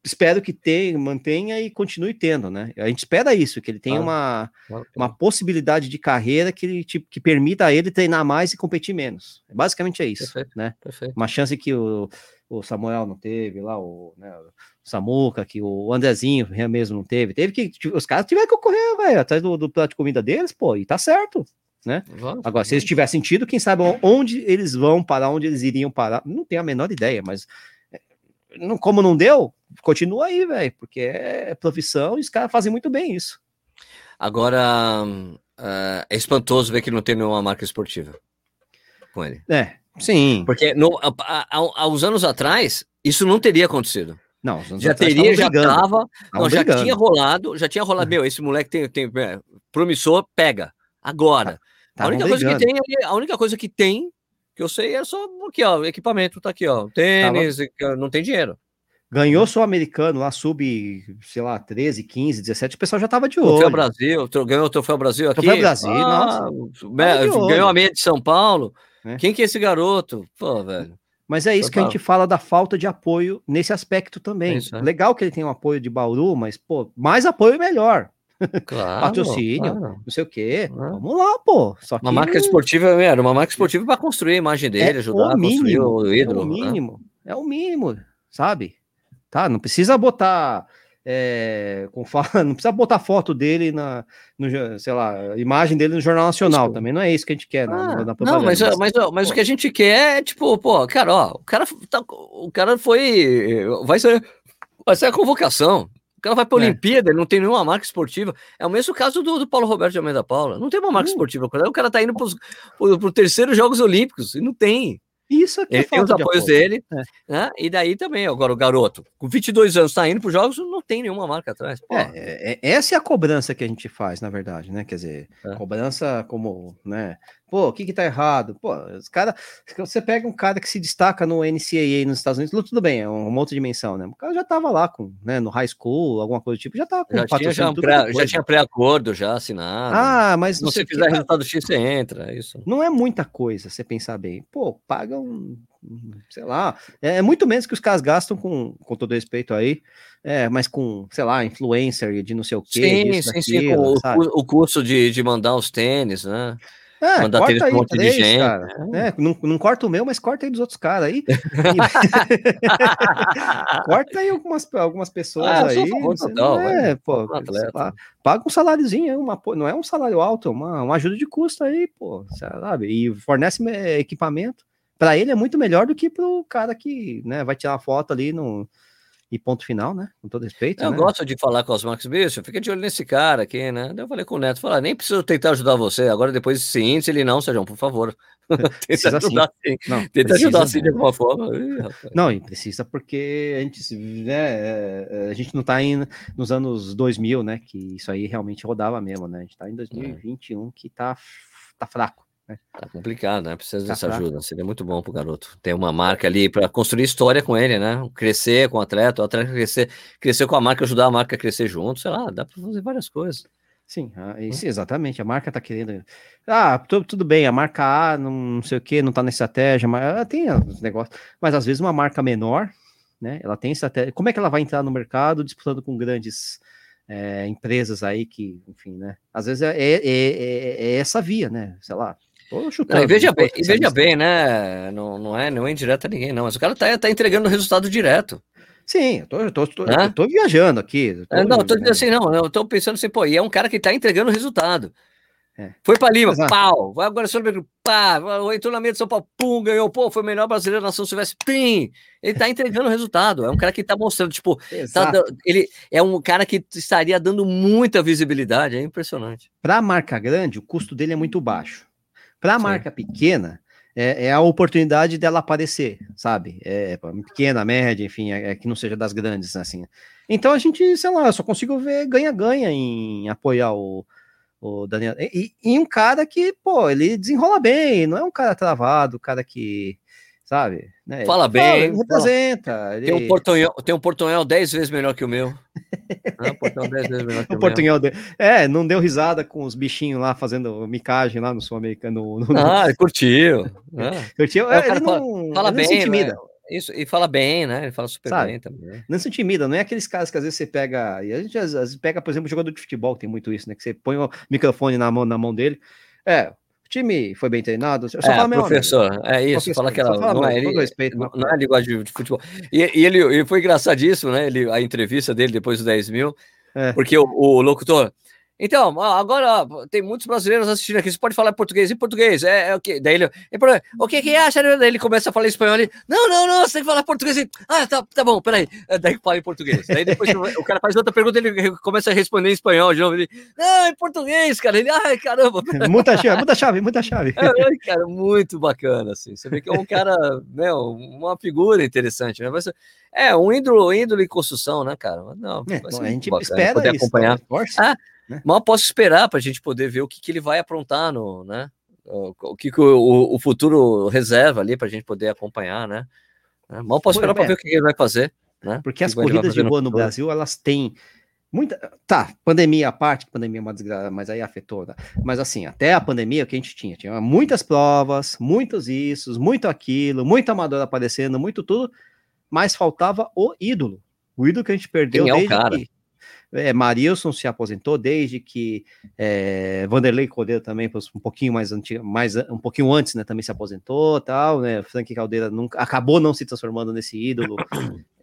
Speaker 1: espero que tenha, mantenha e continue tendo, né? A gente espera isso, que ele tenha uma, uma possibilidade de carreira que, tipo, que permita a ele treinar mais e competir menos. Basicamente é isso, perfeito, né? Perfeito. Uma chance que o, o Samuel não teve lá, o, né, o Samuca, que o Andrezinho mesmo não teve. Teve que, tipo, os caras tiveram que correr, velho, atrás do, do prato de comida deles, pô, e tá certo. Né? Vamos, Agora, vamos. se eles tiver sentido, quem sabe onde eles vão parar, onde eles iriam parar, não tenho a menor ideia, mas não, como não deu, continua aí, velho, porque é profissão e os caras fazem muito bem isso.
Speaker 2: Agora, uh, é espantoso ver que não tem nenhuma marca esportiva com ele.
Speaker 1: É, sim.
Speaker 2: Porque no, há, há, uns anos atrás, isso não teria acontecido.
Speaker 1: Não,
Speaker 2: já teria, já estava, já tinha rolado, já tinha rolado. Meu, esse moleque tem, tem é, promissor, pega. Agora. Tá, a única coisa que tem, a única coisa que tem que eu sei é só aqui, ó, equipamento tá aqui, ó, tênis, Tava... não tem dinheiro.
Speaker 1: Ganhou só americano lá, sub, sei lá, 13, 15, 17, o pessoal já tava de olho.
Speaker 2: Troféu Brasil, ganhou o Troféu Brasil aqui. Troféu
Speaker 1: Brasil, ah,
Speaker 2: nossa. Ganhou a meia de São Paulo. É. Quem que é esse garoto? Pô, velho.
Speaker 1: Mas é isso que a gente fala da falta de apoio nesse aspecto também. É é. Legal que ele tem um apoio de Bauru, mas, pô, mais apoio melhor. [LAUGHS] Claro, patrocínio, claro. não sei o quê. Vamos lá, pô.
Speaker 2: Só uma marca esportiva, era uma marca esportiva para construir a imagem dele, é ajudar
Speaker 1: o mínimo, a construir o ídolo. É o né? mínimo, né? é o mínimo, sabe? Tá, não precisa botar é, com fala, [LAUGHS] não precisa botar foto dele na, no, sei lá, imagem dele no Jornal Nacional, também não é isso que a gente quer.
Speaker 2: Ah, na, na não, mas, mas, mas o que a gente quer é, tipo, pô, cara, ó, o cara, tá, o cara foi, vai ser, vai ser a convocação, cara vai para a é. Olimpíada, ele não tem nenhuma marca esportiva. É o mesmo caso do, do Paulo Roberto de Almeida Paula. Não tem uma marca hum. esportiva. O cara tá indo para os terceiros Jogos Olímpicos e não tem.
Speaker 1: Isso aqui
Speaker 2: ele é tem os apoios de dele, é. né? E daí também, agora o garoto, com 22 anos, está indo para os jogos, não tem nenhuma marca atrás.
Speaker 1: É, é, é, essa é a cobrança que a gente faz, na verdade, né? Quer dizer, é. cobrança como, né? Pô, o que que tá errado? Pô, os caras. Você pega um cara que se destaca no NCAA nos Estados Unidos, tudo bem, é uma outra dimensão, né? O cara já tava lá com, né, no high school, alguma coisa do tipo, já tava com
Speaker 2: já tinha, já, pré, já tinha pré-acordo já assinado.
Speaker 1: Ah, mas.
Speaker 2: Se você fizer que, resultado X, você entra, é isso.
Speaker 1: Não é muita coisa, você pensar bem. Pô, paga um. Sei lá, é, é muito menos que os caras gastam com, com todo respeito aí, é, mas com, sei lá, influencer de não sei o quê.
Speaker 2: Sim, sim, daquilo, sim, o, o curso de, de mandar os tênis, né?
Speaker 1: É, Mandar corta aí, um monte três, de gente. Cara. É, não, não corta o meu, mas corta aí dos outros caras aí. [LAUGHS] corta aí algumas, algumas pessoas ah, aí. Total, é, pô, lá, paga um saláriozinho, uma, não é um salário alto, é uma, uma ajuda de custo aí, pô, sabe? E fornece equipamento. Para ele é muito melhor do que para o cara que né, vai tirar foto ali no, e ponto final, né? Com todo respeito.
Speaker 2: Eu
Speaker 1: né?
Speaker 2: gosto de falar com os Max Bicho, fica de olho nesse cara aqui, né? Eu falei com o Neto, falar, ah, nem preciso tentar ajudar você. Agora, depois desse índice, ele não, Sérgio, por favor. [LAUGHS]
Speaker 1: Tenta ajudar sim. Não, Tenta ajudar assim de alguma forma. não, e precisa porque a gente, né, é, é, a gente não está nos anos 2000, né? Que isso aí realmente rodava mesmo, né? A gente está em 2021 é. que tá, tá fraco.
Speaker 2: É. Tá complicado, né? Precisa tá dessa ajuda. Seria muito bom pro garoto ter uma marca ali para construir história com ele, né? Crescer com o atleta, o atleta crescer, crescer com a marca, ajudar a marca a crescer junto, sei lá, dá para fazer várias coisas.
Speaker 1: Sim, ah, isso, exatamente. A marca tá querendo. Ah, tudo, tudo bem, a marca A não, sei o que, não tá na estratégia, mas ela tem os negócios. Mas às vezes uma marca menor, né? Ela tem estratégia. Como é que ela vai entrar no mercado disputando com grandes é, empresas aí que, enfim, né? Às vezes é, é, é, é essa via, né? Sei lá,
Speaker 2: chutando, não, veja bem, veja bem, né? Não, não, é, não é indireta a ninguém, não. Mas o cara tá, tá entregando o resultado direto.
Speaker 1: Sim, eu tô, eu tô, tô, eu tô viajando aqui.
Speaker 2: Tô, é, não, eu tô dizendo assim, não, eu tô pensando assim, pô, e é um cara que tá entregando o resultado. É. Foi para Lima, Exato. pau. Vai agora sobre pá, entrou na meia de São Paulo, pum, ganhou, pô, foi o melhor brasileiro da nação Silvestre, pim. Ele tá entregando o resultado. É um cara que tá mostrando, tipo, tá, ele é um cara que estaria dando muita visibilidade, é impressionante.
Speaker 1: Para a marca grande, o custo dele é muito baixo. Para a marca pequena, é, é, a oportunidade dela aparecer, sabe? É, pequena, média, enfim, é, é, que não seja das grandes, assim. Então a gente, sei lá, só consigo ver ganha-ganha em apoiar o, o Daniel. E, e, um cara que, pô, ele desenrola bem, não é um cara travado, cara que, sabe? Né?
Speaker 2: Fala bem.
Speaker 1: Fala, representa.
Speaker 2: Ele... Tem, um portunhol, tem um portunhol 10 vezes melhor que o meu.
Speaker 1: Não, portunhol 10 vezes melhor que [LAUGHS] o, o de... É, não deu risada com os bichinhos lá fazendo micagem lá no sul-americano. No...
Speaker 2: Ah, [LAUGHS] curtiu. Ah.
Speaker 1: Curtiu? É, ele não,
Speaker 2: fala
Speaker 1: ele
Speaker 2: bem, não se intimida. Né? Isso, e fala bem, né? Ele fala super Sabe? bem também.
Speaker 1: Não se intimida, não é aqueles caras que às vezes você pega. E a gente às vezes pega, por exemplo, jogador de futebol, tem muito isso, né? Que você põe o microfone na mão, na mão dele. É, o time foi bem treinado.
Speaker 2: Só é, professor, amigo. é isso. Fala que ela não, é, ele, respeito, não, não é linguagem de futebol. E, e ele, ele foi engraçadíssimo, né? Ele, a entrevista dele depois dos 10 mil, é. porque o, o locutor. Então, agora tem muitos brasileiros assistindo aqui. Você pode falar português em português. É, é o que? Daí ele, o que que acha? Daí ele começa a falar espanhol. Ele, não, não, não, você tem que falar português. Ah, tá, tá bom, peraí. É, daí fala em português. Daí depois o cara faz outra pergunta, ele começa a responder em espanhol de novo. Ele, não, em português, cara. Ele, ai, caramba. [LAUGHS]
Speaker 1: Muita chave, muita chave, muita chave.
Speaker 2: É, cara, muito bacana, assim. Você vê que é um cara, né, uma figura interessante, né? Mas, é, um ídolo, ídolo em construção, né, cara? Não,
Speaker 1: é, a gente espera poder
Speaker 2: isso, acompanhar. Ah, né? Mal posso esperar para a gente poder ver o que, que ele vai aprontar no, né? O, que, que o, o, futuro reserva ali para a gente poder acompanhar, né? É, mal posso esperar para ver o que ele vai fazer, né?
Speaker 1: Porque as corridas de rua no, no Brasil elas têm muita. Tá, pandemia à parte, pandemia é uma desgraça, mas aí afetou. Né? Mas assim, até a pandemia, o que a gente tinha? Tinha muitas provas, muitos isso, muito aquilo, muito amador aparecendo, muito tudo, mas faltava o ídolo. O ídolo que a gente perdeu
Speaker 2: Quem é o cara? Que,
Speaker 1: é, Marilson se aposentou desde que é, Vanderlei Cordeiro também, um pouquinho mais antigo, mais um pouquinho antes, né, também se aposentou, tal, né? Frank Caldeira nunca acabou não se transformando nesse ídolo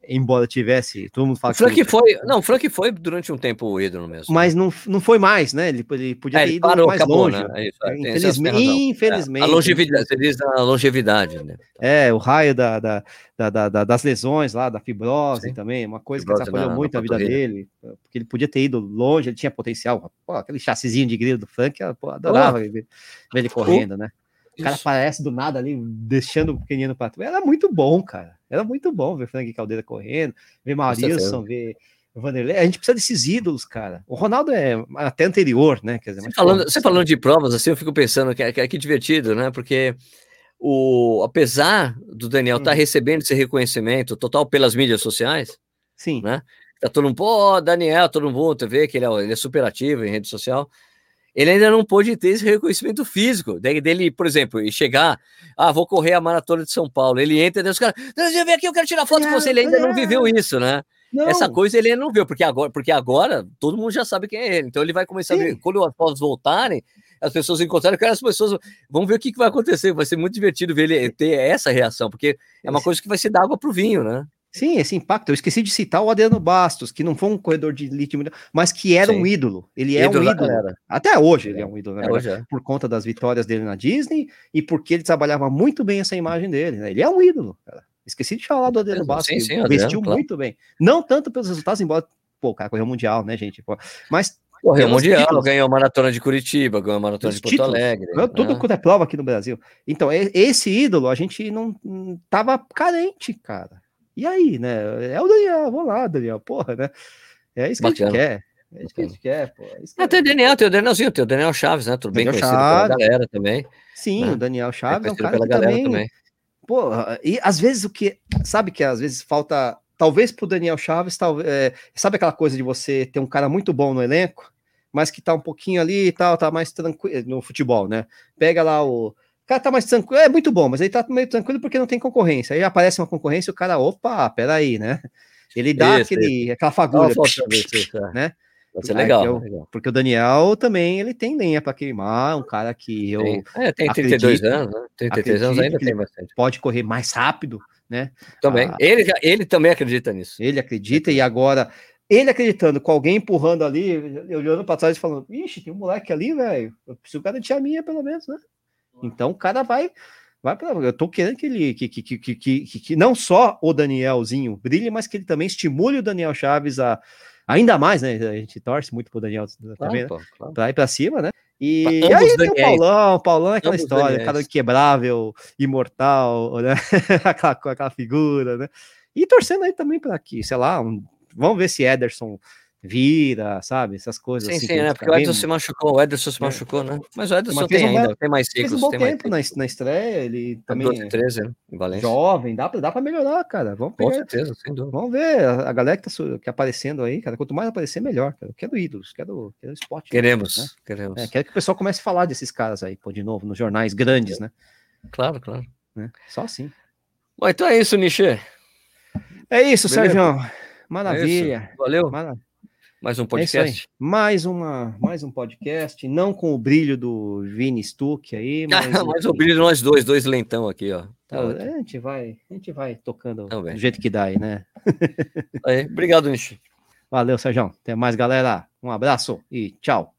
Speaker 1: embora tivesse, todo mundo fala
Speaker 2: Frank que foi, não, Frank foi durante um tempo o ídolo mesmo.
Speaker 1: Mas não, não foi mais, né? Ele, ele podia é, ter ido parou, mais acabou, longe. Né? É isso, é, infelizmente, infelizmente.
Speaker 2: É, a longevidade, você diz a longevidade, né?
Speaker 1: É, o raio da, da, da, da das lesões lá, da fibrose Sim. também, uma coisa fibrose que atrapalhou muito na a vida dele, porque ele podia ter ido longe, ele tinha potencial. Pô, aquele chassizinho de grilo do Frank, eu pô, adorava ver, ver ele correndo, né? O cara aparece do nada ali, deixando o pequenino para trás. Era muito bom, cara. Era muito bom ver Frank Caldeira correndo, ver Maurício, ver Vanderlei. A gente precisa desses ídolos, cara. O Ronaldo é até anterior, né? Quer dizer,
Speaker 2: você, falando, você falando de provas, assim, eu fico pensando que, que, que divertido, né? Porque o, apesar do Daniel estar tá hum. recebendo esse reconhecimento total pelas mídias sociais,
Speaker 1: sim,
Speaker 2: né? Tá todo mundo, pô, Daniel, todo mundo vê que ele é, ele é super ativo em rede social ele ainda não pôde ter esse reconhecimento físico. Dele, por exemplo, e chegar, ah, vou correr a maratona de São Paulo. Ele entra e os caras, ver aqui, eu quero tirar foto com você. Ele ainda não viveu isso, né? Não. Essa coisa ele não viu, porque agora, porque agora todo mundo já sabe quem é ele. Então ele vai começar Sim. a ver, quando as fotos voltarem, as pessoas encontrarem, as pessoas vão ver o que, que vai acontecer. Vai ser muito divertido ver ele ter essa reação, porque é uma coisa que vai ser dar água pro vinho, né?
Speaker 1: Sim, esse impacto. Eu esqueci de citar o Adriano Bastos, que não foi um corredor de elite, mas que era Sim. um ídolo. Ele é ídolo um ídolo. Até hoje ele é um ídolo, é, verdade, é. por conta das vitórias dele na Disney e porque ele trabalhava muito bem essa imagem dele. Né? Ele é um ídolo, cara. Esqueci de falar do Adriano Bastos, sim, sim, vestiu claro. muito bem. Não tanto pelos resultados, embora, pô, o cara correu mundial, né, gente? Pô, mas
Speaker 2: Correu mundial, títulos. ganhou a maratona de Curitiba, ganhou a maratona Os de Porto títulos. Alegre.
Speaker 1: Ganhou né? tudo quanto é prova aqui no Brasil. Então, esse ídolo, a gente não tava carente, cara. E aí, né? É o Daniel, vamos lá, Daniel, porra, né? É isso que Bacana. a gente quer. É isso que a gente quer, pô. É
Speaker 2: ah, tem o Daniel, tem o Danielzinho, tem o Daniel Chaves, né? Tudo bem Daniel conhecido Chaves. pela galera também.
Speaker 1: Sim, né? o Daniel Chaves é, um cara que também, também. Pô, e às vezes o que. Sabe que às vezes falta. Talvez pro Daniel Chaves, talvez. É, sabe aquela coisa de você ter um cara muito bom no elenco, mas que tá um pouquinho ali e tal, tá mais tranquilo no futebol, né? Pega lá o o cara tá mais tranquilo, é muito bom, mas ele tá meio tranquilo porque não tem concorrência. Aí aparece uma concorrência e o cara, opa, peraí, né? Ele dá isso, aquele, isso. aquela fagulha, é. né?
Speaker 2: Vai ser legal,
Speaker 1: eu,
Speaker 2: legal,
Speaker 1: Porque o Daniel também ele tem lenha para queimar, um cara que eu.
Speaker 2: Tem, é, tem 32 acredito, anos, né? 33 anos ainda tem bastante.
Speaker 1: Pode correr mais rápido, né?
Speaker 2: Também. Ah, ele, ele também acredita nisso.
Speaker 1: Ele acredita, e agora, ele acreditando com alguém empurrando ali, olhando para trás e falando: Ixi, tem um moleque ali, velho. Eu preciso garantir a minha, pelo menos, né? Então o cara vai. vai pra, eu tô querendo que ele. Que, que, que, que, que, não só o Danielzinho brilhe, mas que ele também estimule o Daniel Chaves a. Ainda mais, né? A gente torce muito pro Daniel também, claro, né? claro. Pra ir pra cima, né? E, e aí tem o Paulão, o Paulão é aquela Ambos história, Daniels. cara inquebrável, imortal, né? [LAUGHS] aquela, aquela figura, né? E torcendo aí também para aqui, sei lá, um, vamos ver se Ederson vira, sabe? Essas coisas
Speaker 2: sim,
Speaker 1: assim.
Speaker 2: Sim, né? Porque o Ederson se machucou, o Ederson se é. machucou, né? Mas o Ederson tem um ainda, tem mais ciclos. Fez um bom
Speaker 1: tem
Speaker 2: tempo
Speaker 1: na, na estreia, ele também...
Speaker 2: 12, 13, né?
Speaker 1: Jovem, dá pra, dá pra melhorar, cara. Vamos pegar.
Speaker 2: Com certeza, sem dúvida.
Speaker 1: Vamos ver a, a galera que tá que aparecendo aí, cara. Quanto mais aparecer, melhor, cara. Eu quero ídolos, quero, quero esporte.
Speaker 2: Queremos, né? queremos.
Speaker 1: É, quero que o pessoal comece a falar desses caras aí, pô, de novo, nos jornais grandes, né?
Speaker 2: Claro, claro.
Speaker 1: Né? Só assim.
Speaker 2: Bom, então é isso, Nichê.
Speaker 1: É isso, Sérgio. Maravilha. É
Speaker 2: isso. Valeu. Maravilha. Mais um é podcast?
Speaker 1: É mais, uma, mais um podcast, não com o brilho do Vini Stuck aí, [LAUGHS]
Speaker 2: mas, mas o brilho de nós dois, dois lentão aqui, ó.
Speaker 1: Tá a, gente vai, a gente vai tocando do jeito que dá aí, né? [LAUGHS]
Speaker 2: aí, obrigado, Nishi.
Speaker 1: Valeu, Sérgio. Até mais, galera. Um abraço e tchau.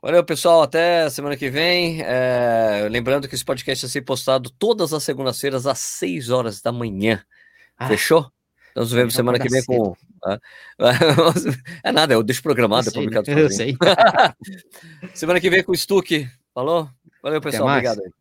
Speaker 2: Valeu, pessoal. Até semana que vem. É... Lembrando que esse podcast vai ser postado todas as segundas-feiras às 6 horas da manhã. Ah. Fechou? Nós nos vemos semana que vem com. [LAUGHS] É nada, eu deixo programado, é publicado.
Speaker 1: Eu sei. [LAUGHS] [LAUGHS]
Speaker 2: semana que vem com o Stuck. Falou? Valeu, pessoal. Obrigado aí.